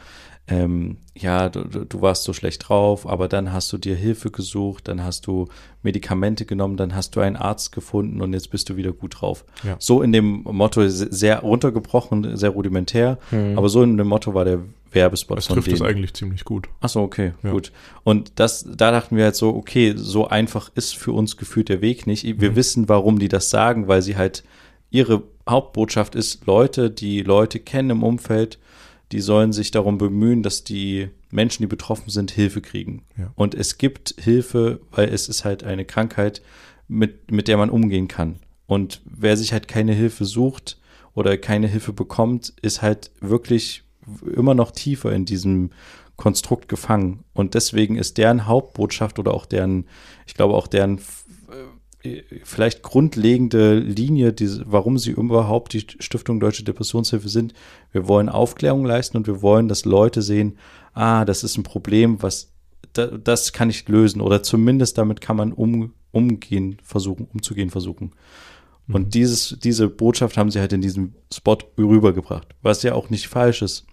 ähm, ja, du, du warst so schlecht drauf, aber dann hast du dir Hilfe gesucht, dann hast du Medikamente genommen, dann hast du einen Arzt gefunden und jetzt bist du wieder gut drauf. Ja. So in dem Motto, se- sehr runtergebrochen, sehr rudimentär, Hm. aber so in dem Motto war der Werbespot Das trifft es denen. eigentlich ziemlich gut. Ach so, okay, Ja. gut. Und das, da dachten wir halt so, okay, so einfach ist für uns gefühlt der Weg nicht. Wir Mhm. wissen, warum die das sagen, weil sie halt, ihre Hauptbotschaft ist, Leute, die Leute kennen im Umfeld, die sollen sich darum bemühen, dass die Menschen, die betroffen sind, Hilfe kriegen. Ja. Und es gibt Hilfe, weil es ist halt eine Krankheit, mit, mit der man umgehen kann. Und wer sich halt keine Hilfe sucht oder keine Hilfe bekommt, ist halt wirklich immer noch tiefer in diesem Konstrukt gefangen. Und deswegen ist deren Hauptbotschaft oder auch deren, ich glaube auch deren vielleicht grundlegende Linie, diese, warum sie überhaupt die Stiftung Deutsche Depressionshilfe sind. Wir wollen Aufklärung leisten und wir wollen, dass Leute sehen, ah, das ist ein Problem, was da, das kann ich lösen oder zumindest damit kann man um, umgehen versuchen, umzugehen versuchen. Und dieses, diese Botschaft haben sie halt in diesem Spot rübergebracht, was ja auch nicht falsch ist.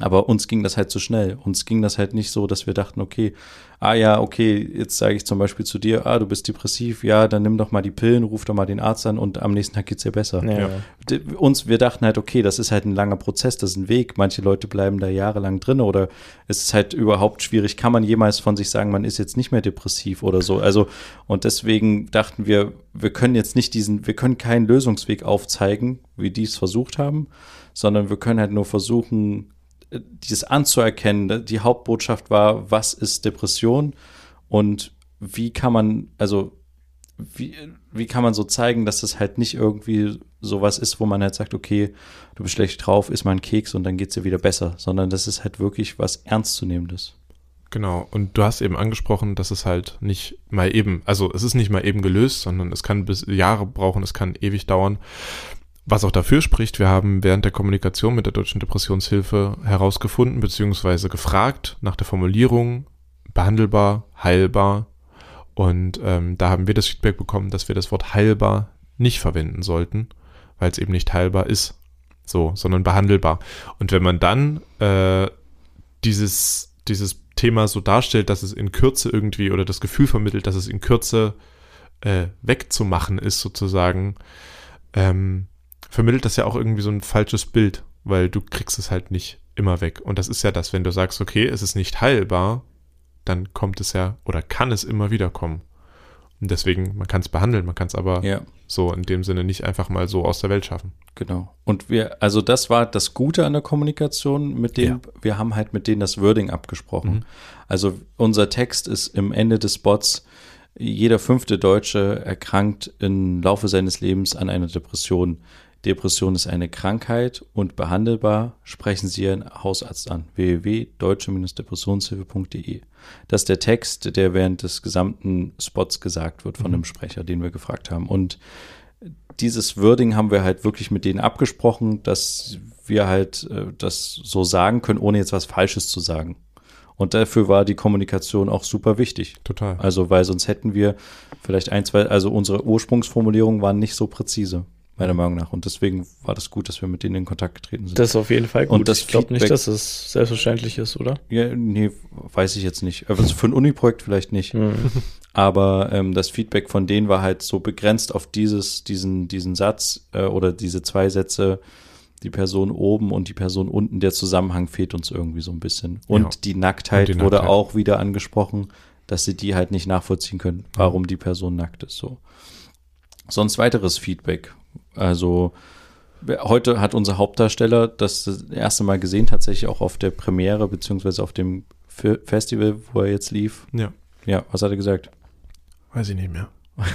Aber uns ging das halt zu schnell. Uns ging das halt nicht so, dass wir dachten, okay, ah ja, okay, jetzt sage ich zum Beispiel zu dir, ah, du bist depressiv, ja, dann nimm doch mal die Pillen, ruf doch mal den Arzt an und am nächsten Tag geht's dir besser. Ja. Uns, wir dachten halt, okay, das ist halt ein langer Prozess, das ist ein Weg. Manche Leute bleiben da jahrelang drin oder es ist halt überhaupt schwierig. Kann man jemals von sich sagen, man ist jetzt nicht mehr depressiv oder so? Also, und deswegen dachten wir, wir können jetzt nicht diesen, wir können keinen Lösungsweg aufzeigen, wie die es versucht haben, sondern wir können halt nur versuchen, dieses anzuerkennen. Die Hauptbotschaft war, was ist Depression und wie kann man, also wie, wie kann man so zeigen, dass das halt nicht irgendwie sowas ist, wo man halt sagt, okay, du bist schlecht drauf, isst mal einen Keks und dann geht's dir wieder besser, sondern das ist halt wirklich was Ernstzunehmendes. Genau, und du hast eben angesprochen, dass es halt nicht mal eben, also es ist nicht mal eben gelöst, sondern es kann bis Jahre brauchen, es kann ewig dauern. Was auch dafür spricht, wir haben während der Kommunikation mit der Deutschen Depressionshilfe herausgefunden bzw. gefragt nach der Formulierung behandelbar, heilbar. Und ähm, da haben wir das Feedback bekommen, dass wir das Wort heilbar nicht verwenden sollten, weil es eben nicht heilbar ist, so, sondern behandelbar. Und wenn man dann äh, dieses, dieses Thema so darstellt, dass es in Kürze irgendwie oder das Gefühl vermittelt, dass es in Kürze äh, wegzumachen ist, sozusagen, ähm, vermittelt das ja auch irgendwie so ein falsches Bild, weil du kriegst es halt nicht immer weg. Und das ist ja das, wenn du sagst, okay, es ist nicht heilbar, dann kommt es ja oder kann es immer wieder kommen. Und deswegen, man kann es behandeln, man kann es aber Ja, so in dem Sinne nicht einfach mal so aus der Welt schaffen. genau. Und wir, also das war das Gute an der Kommunikation mit denen, wir haben halt mit denen das Wording abgesprochen. Mhm. Also unser Text ist im Ende des Spots, jeder fünfte Deutsche erkrankt im Laufe seines Lebens an einer Depression. Depression ist eine Krankheit und behandelbar. Sprechen Sie Ihren Hausarzt an. www.deutsche-depressionshilfe.de. Das ist der Text, der während des gesamten Spots gesagt wird von dem Sprecher, den wir gefragt haben. Und dieses Wording haben wir halt wirklich mit denen abgesprochen, dass wir halt äh, das so sagen können, ohne jetzt was Falsches zu sagen. Und dafür war die Kommunikation auch super wichtig. Total. Also, weil sonst hätten wir vielleicht ein, zwei, also unsere Ursprungsformulierungen waren nicht so präzise, meiner Meinung nach. Und deswegen war das gut, dass wir mit denen in Kontakt getreten sind. Das ist auf jeden Fall gut. Und das ich glaube nicht, dass es selbstverständlich ist, oder? ja, nee, weiß ich jetzt nicht. Also für ein Uni-Projekt vielleicht nicht. Hm. Aber ähm, das Feedback von denen war halt so begrenzt auf dieses, diesen, diesen Satz äh, oder diese zwei Sätze, die Person oben und die Person unten, der Zusammenhang fehlt uns irgendwie so ein bisschen. Und Ja. die Nacktheit Und die wurde Nacktheit. auch wieder angesprochen, dass sie die halt nicht nachvollziehen können, warum die Person nackt ist. So. Sonst weiteres Feedback. Also heute hat unser Hauptdarsteller das, erste Mal gesehen, tatsächlich auch auf der Premiere beziehungsweise auf dem Fe- Festival, wo er jetzt lief. Ja. Ja, was hat er gesagt? Weiß ich nicht mehr. (laughs)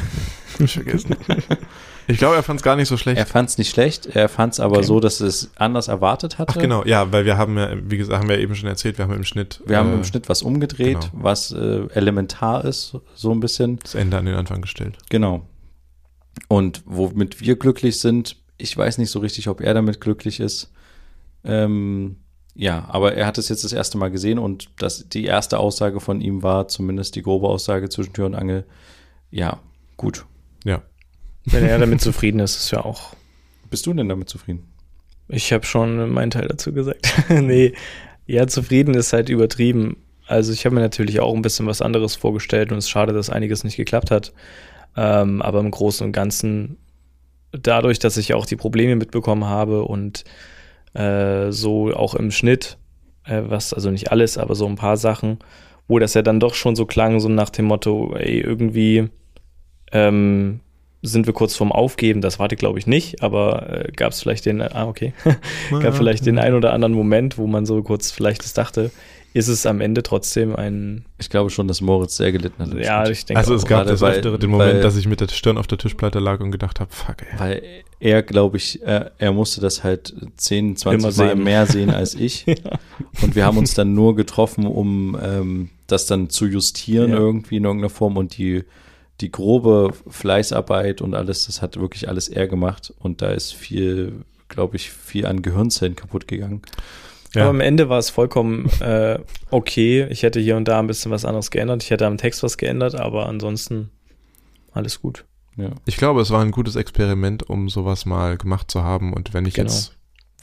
Ich vergessen. Ich glaube, er fand es gar nicht so schlecht. Er fand es nicht schlecht, er fand es aber Okay. so, dass er es anders erwartet hatte. Ach genau, ja, weil wir haben ja, wie gesagt, haben wir ja eben schon erzählt, wir haben im Schnitt Wir haben äh, im Schnitt was umgedreht, genau. was äh, elementar ist, so ein bisschen. das Ende an den Anfang gestellt. Genau. Und womit wir glücklich sind, ich weiß nicht so richtig, ob er damit glücklich ist. Ähm, ja, aber er hat es jetzt das erste Mal gesehen und das, die erste Aussage von ihm war, zumindest die grobe Aussage zwischen Tür und Angel, ja, gut. Ja. Wenn er damit zufrieden ist, ist ja auch. Bist du denn damit zufrieden? Ich habe schon meinen Teil dazu gesagt. (laughs) nee, ja, zufrieden ist halt übertrieben. Also ich habe mir natürlich auch ein bisschen was anderes vorgestellt und es ist schade, dass einiges nicht geklappt hat. Ähm, aber im Großen und Ganzen, dadurch, dass ich auch die Probleme mitbekommen habe und äh, so auch im Schnitt, äh, was, also nicht alles, aber so ein paar Sachen, wo das ja dann doch schon so klang, so nach dem Motto, ey, irgendwie ähm, sind wir kurz vorm Aufgeben. Das warte, glaube ich, nicht, aber äh, gab es vielleicht den, ah, okay, (laughs) gab vielleicht den einen oder anderen Moment, wo man so kurz vielleicht das dachte, ist es am Ende trotzdem ein, Ich glaube schon, dass Moritz sehr gelitten hat. ja, ich denke Also es auch. gab gerade das weil- öftere den Moment, weil- dass ich mit der Stirn auf der Tischplatte lag und gedacht habe, fuck, ey. Weil er, glaube ich, er, er musste das halt 10, 20 Immer Mal sehen. mehr sehen als ich. (laughs) Und wir haben uns dann nur getroffen, um ähm, das dann zu justieren Ja. irgendwie in irgendeiner Form. Und die, die grobe Fleißarbeit und alles, das hat wirklich alles er gemacht. Und da ist viel, glaube ich, viel an Gehirnzellen kaputt gegangen. Ja. Aber am Ende war es vollkommen äh, okay. Ich hätte hier und da ein bisschen was anderes geändert. Ich hätte am Text was geändert, aber ansonsten alles gut. Ja. Ich glaube, es war ein gutes Experiment, um sowas mal gemacht zu haben. Und wenn ich Genau. jetzt,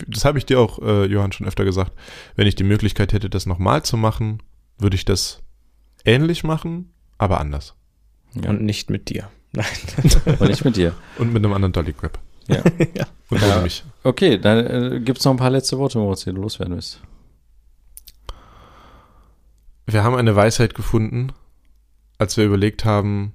das habe ich dir auch, äh, Johann, schon öfter gesagt, wenn ich die Möglichkeit hätte, das nochmal zu machen, würde ich das ähnlich machen, aber anders. Ja. Und nicht mit dir. Nein. Und nicht mit dir. Und mit einem anderen Dolly Grab. Ja. (laughs) ja. Und Ja. ohne mich. Okay, dann äh, gibt es noch ein paar letzte Worte, Moritz, die du loswerden willst. Wir haben eine Weisheit gefunden, als wir überlegt haben,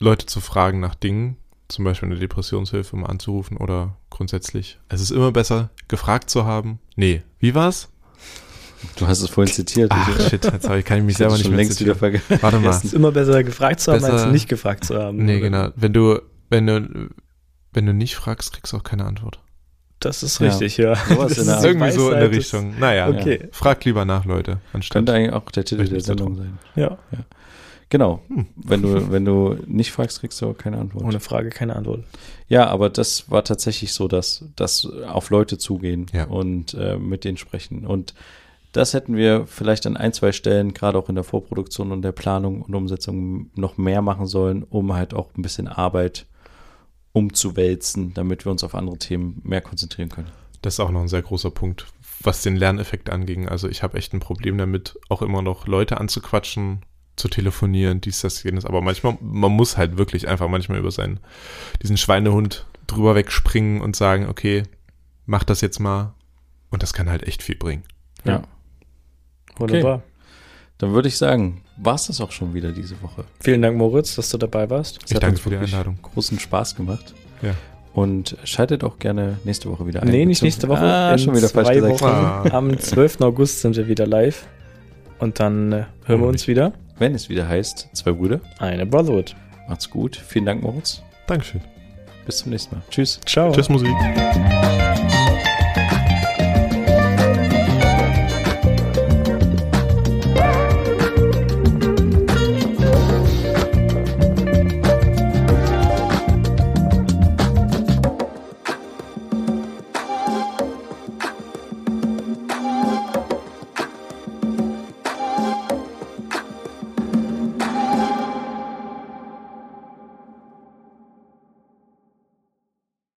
Leute zu fragen nach Dingen, zum Beispiel eine Depressionshilfe mal anzurufen oder grundsätzlich. Es ist immer besser, gefragt zu haben. Nee, wie war's? Du hast es vorhin zitiert. Ach ich, shit, jetzt habe ich, kann ich mich selber nicht mehr längst wieder vergessen. Warte mal. Es ist immer besser gefragt zu haben, als Besser- nicht gefragt zu haben. Nee, oder? genau. Wenn du, wenn du, wenn du nicht fragst, kriegst du auch keine Antwort. Das ist Ja. richtig, ja. Sowas Das in der ist Irgendwie so in der Weisheit Richtung. Naja, Okay. fragt lieber nach, Leute, anstatt. Könnte eigentlich auch der Titel der Sendung sein. Ja, Genau. Hm. Wenn du, wenn du nicht fragst, kriegst du auch keine Antwort. ohne Frage keine Antwort. Ja, aber das war tatsächlich so, dass das auf Leute zugehen Ja. und äh, mit denen sprechen. Und das hätten wir vielleicht an ein, zwei Stellen, gerade auch in der Vorproduktion und der Planung und Umsetzung, noch mehr machen sollen, um halt auch ein bisschen Arbeit umzuwälzen, damit wir uns auf andere Themen mehr konzentrieren können. Das ist auch noch ein sehr großer Punkt, was den Lerneffekt anging. Also ich habe echt ein Problem damit, auch immer noch Leute anzuquatschen, zu telefonieren, dies, das, jenes. Aber manchmal, man muss halt wirklich einfach manchmal über seinen, diesen Schweinehund drüber wegspringen und sagen, okay, mach das jetzt mal. Und das kann halt echt viel bringen. Ja. Wunderbar. Dann würde ich sagen, war es das auch schon wieder diese Woche. Vielen Dank, Moritz, dass du dabei warst. Es Ich hat danke für die Einladung. Großen Spaß gemacht. Ja. Und schaltet auch gerne nächste Woche wieder ein. Nee, nicht nächste Woche. Ah, In schon wieder falsch gesagt. Wochen. Ah. Am 12. August sind wir wieder live. Und dann äh, hören wir uns wieder. Wenn es wieder heißt, zwei Brüder. Eine Brotherhood. Macht's gut. Vielen Dank, Moritz. Dankeschön. Bis zum nächsten Mal. Tschüss. Ciao. Tschüss, Musik.